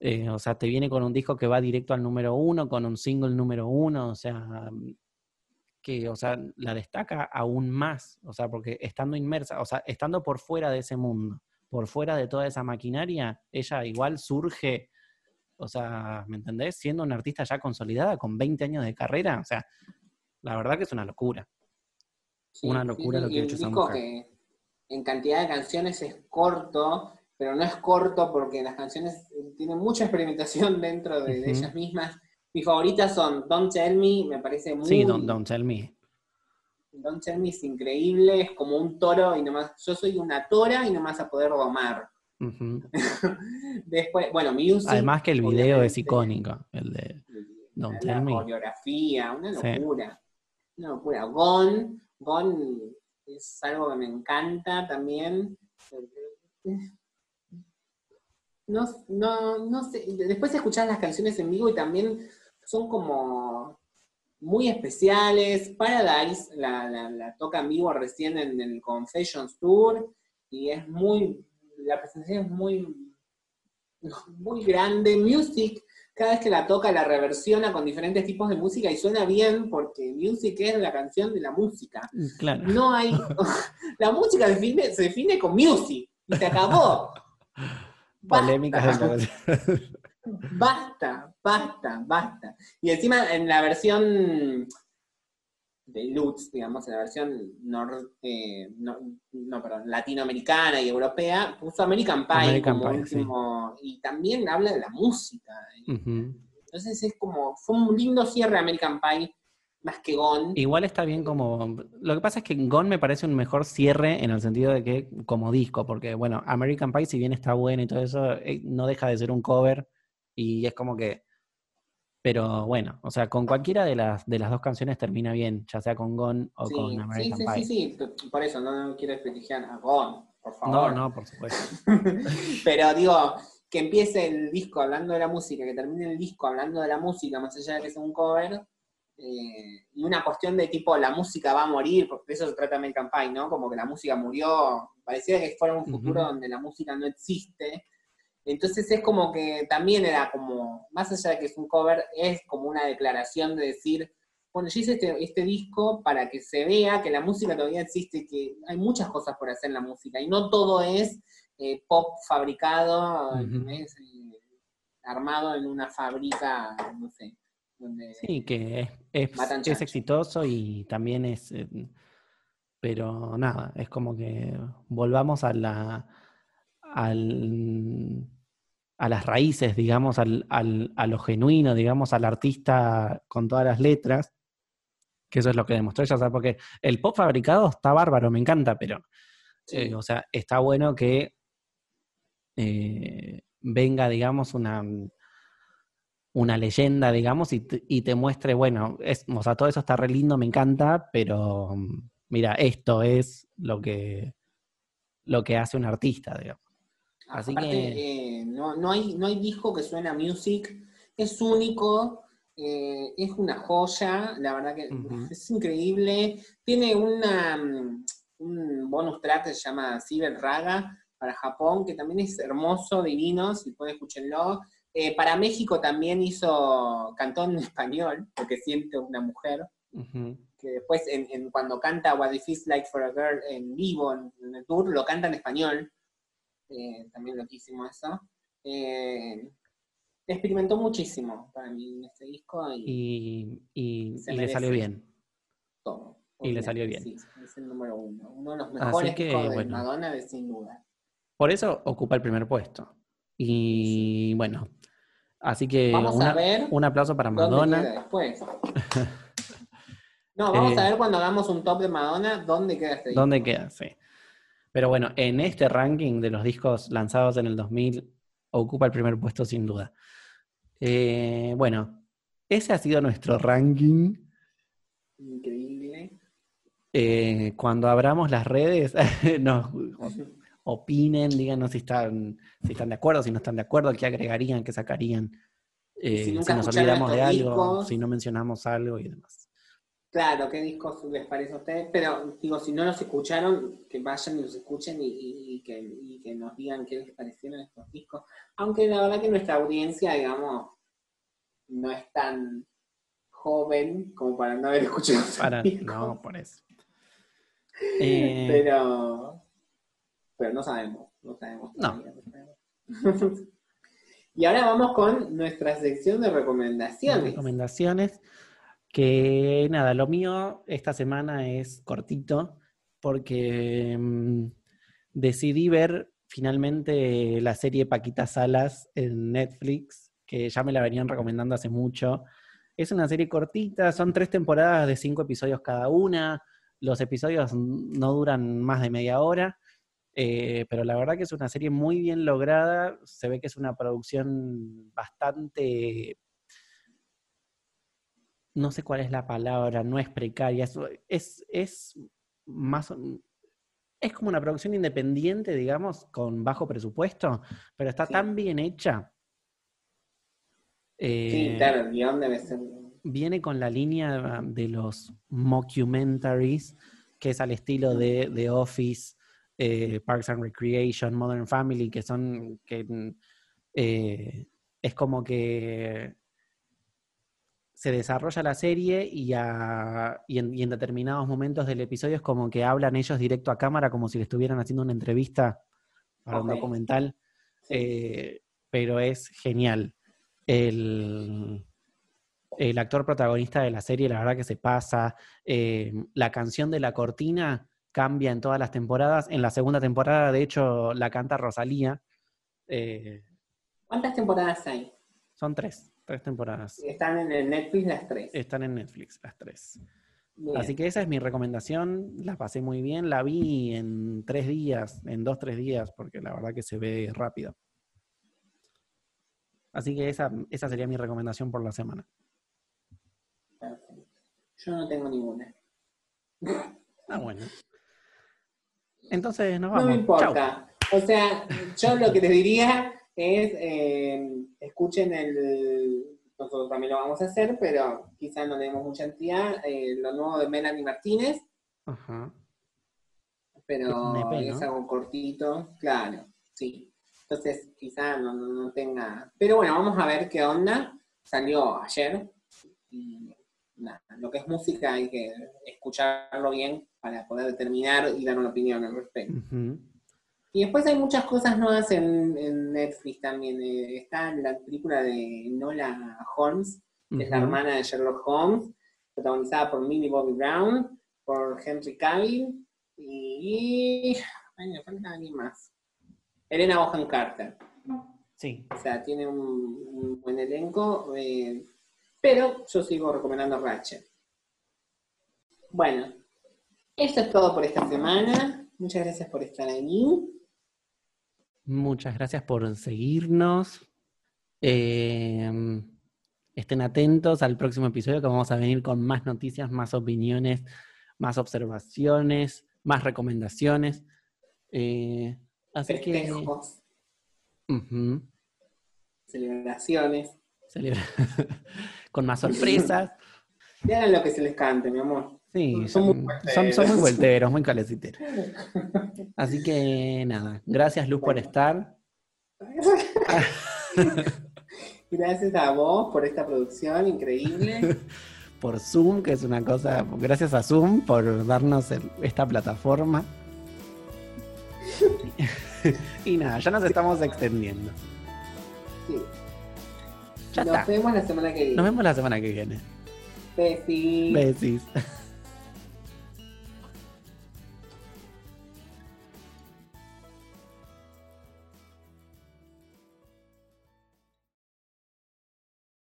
eh, o sea, te viene con un disco que va directo al número uno, con un single número uno, o sea, que, o sea, la destaca aún más, o sea, porque estando inmersa, o sea, estando por fuera de ese mundo, por fuera de toda esa maquinaria, ella igual surge, o sea, ¿me entendés? Siendo una artista ya consolidada, con 20 años de carrera, o sea, la verdad que es una locura. una locura lo que ha hecho esa mujer. que en cantidad de canciones es corto, pero no es corto porque las canciones tienen mucha experimentación dentro de, ellas mismas. Mis favoritas son Don't Tell Me, me parece muy... Sí, Don't, Tell Me. Don't Tell Me es increíble, es como un toro y nomás... Yo soy una tora y no más a poder domar. Después, bueno, Music... Además que el video es icónico, el de Don't Tell Me. La coreografía, una locura. Una locura. Gone, Gone es algo que me encanta también no, no, no sé, después escuchar las canciones en vivo y también son como muy especiales. Paradise la, la, toca en vivo recién en el Confessions Tour y es muy, la presentación es muy, muy grande. Music, cada vez que la toca la reversiona con diferentes tipos de música y suena bien porque Music es la canción de la música. Claro. No hay, la música se define con Music y se acabó. Polémicas Basta, basta, basta. Y encima en la versión de Lutz, digamos, en la versión eh, no, perdón, latinoamericana y europea, puso American Pie como último, y también habla de la música. Entonces es como, fue un lindo cierre American Pie más que Gone. Igual está bien como. Lo que pasa es que Gone me parece un mejor cierre en el sentido de que como disco, porque bueno, American Pie, si bien está bueno y todo eso, eh, no deja de ser un cover y es como que. Pero bueno, o sea, con cualquiera de las, de las dos canciones termina bien, ya sea con Gone o con American Pie. Sí, sí, sí, por eso no quiero desprestigiar a Gone, por favor. No, no, por supuesto. Pero digo, que empiece el disco hablando de la música, que termine el disco hablando de la música, más allá de que sea un cover, eh, y una cuestión de tipo la música va a morir, porque de eso se trata American Pie, ¿no? Como que la música murió, parecía que fuera un futuro donde la música no existe. Entonces es como que también era como, más allá de que es un cover, es como una declaración de decir, bueno, yo hice este, este disco para que se vea que la música todavía existe, que hay muchas cosas por hacer en la música, y no todo es eh, pop fabricado, es, eh, armado en una fábrica, no sé sí, que es, es, exitoso y también es... Eh, pero nada, es como que volvamos a la... Al, a las raíces, digamos, al, a lo genuino, digamos, al artista con todas las letras, que eso es lo que demostró ella, o porque el pop fabricado está bárbaro, me encanta, pero, eh, o sea, está bueno que eh, venga, digamos, una, una leyenda, digamos, y te, muestre, bueno, es, o sea, todo eso está re lindo, me encanta, pero mira, esto es lo que, lo que hace un artista, digamos. Así que... Eh, no, hay, no hay disco que suena music, es único, eh, es una joya, la verdad que es increíble. Tiene una, mm, un bonus track que se llama Cyber Raga, para Japón, que también es hermoso, divino, si pueden escúchenlo. Eh, para México también hizo, cantó en español, porque siente una mujer, que después en, cuando canta What It Feels Like for a Girl en vivo, en, el tour, lo canta en español. Eh, también loquísimo eso. Eh, experimentó muchísimo para mí en este disco. Y, y, le salió bien. Todo. Y le salió bien. Sí, es el número uno. Uno de los mejores discos de Madonna, de sin duda. Por eso ocupa el primer puesto. Y bueno, así que un aplauso para Madonna. después. no, vamos a eh, ver cuando hagamos un top de Madonna, dónde queda este disco. ¿Dónde queda? Sí. Pero bueno, en este ranking de los discos lanzados en el 2000, ocupa el primer puesto sin duda. Eh, bueno, ese ha sido nuestro ranking. Increíble. Eh, cuando abramos las redes, nos opinen, díganos si están, si están de acuerdo, si no están de acuerdo, qué agregarían, qué sacarían, eh, si, nos olvidamos de algo, si no mencionamos algo y demás. Claro, qué discos les parece a ustedes, pero digo, si no los escucharon, que vayan y los escuchen y, que, nos digan qué les parecieron estos discos. Aunque la verdad que nuestra audiencia, digamos, no es tan joven como para no haber escuchado. Para, no, por eso. pero, pero no sabemos, no sabemos. No. y ahora vamos con nuestra sección de recomendaciones. Recomendaciones. Que nada, lo mío esta semana es cortito porque mm, decidí ver finalmente la serie Paquita Salas en Netflix, que ya me la venían recomendando hace mucho. Es una serie cortita, son tres temporadas de cinco episodios cada una. Los episodios no duran más de media hora, eh, pero la verdad que es una serie muy bien lograda. Se ve que es una producción bastante no sé cuál es la palabra, no es precaria, es, es, más, es como una producción independiente, digamos, con bajo presupuesto, pero está tan bien hecha. sí, eh, claro, el guion debe ser. Viene con la línea de los mockumentaries, que es al estilo de The Office, eh, Parks and Recreation, Modern Family, que son. que eh, es como que se desarrolla la serie y, en, determinados momentos del episodio es como que hablan ellos directo a cámara como si le estuvieran haciendo una entrevista para un documental, eh, pero es genial. El, actor protagonista de la serie, la verdad que se pasa. Eh, la canción de la cortina cambia en todas las temporadas. En la segunda temporada, de hecho, la canta Rosalía. Eh, ¿Cuántas temporadas hay? Son tres. Tres temporadas. Están en el Netflix las tres. Están en Netflix las tres. Así que esa es mi recomendación. La pasé muy bien. La vi en tres días, en dos, tres días, porque la verdad que se ve rápido. Así que esa, esa sería mi recomendación por la semana. Perfecto. Yo no tengo ninguna. Ah, bueno. Entonces nos vamos. No me importa. O sea, yo lo que te diría es eh, escuchen el, nosotros también lo vamos a hacer, pero quizás no tenemos mucha entidad, eh, lo nuevo de Melanie Martínez. Ajá. Pero es algo cortito, claro, sí. Entonces quizás no, tenga... Pero bueno, vamos a ver qué onda. Salió ayer. Y nada, lo que es música hay que escucharlo bien para poder determinar y dar una opinión al respecto. Y después hay muchas cosas nuevas en, Netflix también. Eh, está la película de Nola Holmes, que es la hermana de Sherlock Holmes, protagonizada por Millie Bobby Brown, por Henry Cavill y. Ay, me falta alguien más. Elena Bohan Carter. Sí. O sea, tiene un, buen elenco. Eh, pero yo sigo recomendando Ratchet. Bueno, esto es todo por esta semana. Muchas gracias por estar ahí. Muchas gracias por seguirnos. Em, estén atentos al próximo episodio que vamos a venir con más noticias, más opiniones, más observaciones, más recomendaciones. Eh, así que. Celebraciones. con más sorpresas. Hagan lo que se les cante, mi amor. Sí, Son son, muy son, son muy vuelteros. muy caleciteros. Así que nada, gracias Luz por estar. Gracias a vos por esta producción increíble. por Zoom, que es una cosa, gracias a Zoom por darnos el- esta plataforma. y nada, ya nos estamos extendiendo. Sí. Ya Nos está. vemos la semana que viene. Nos vemos la semana que viene. Besis. Besis.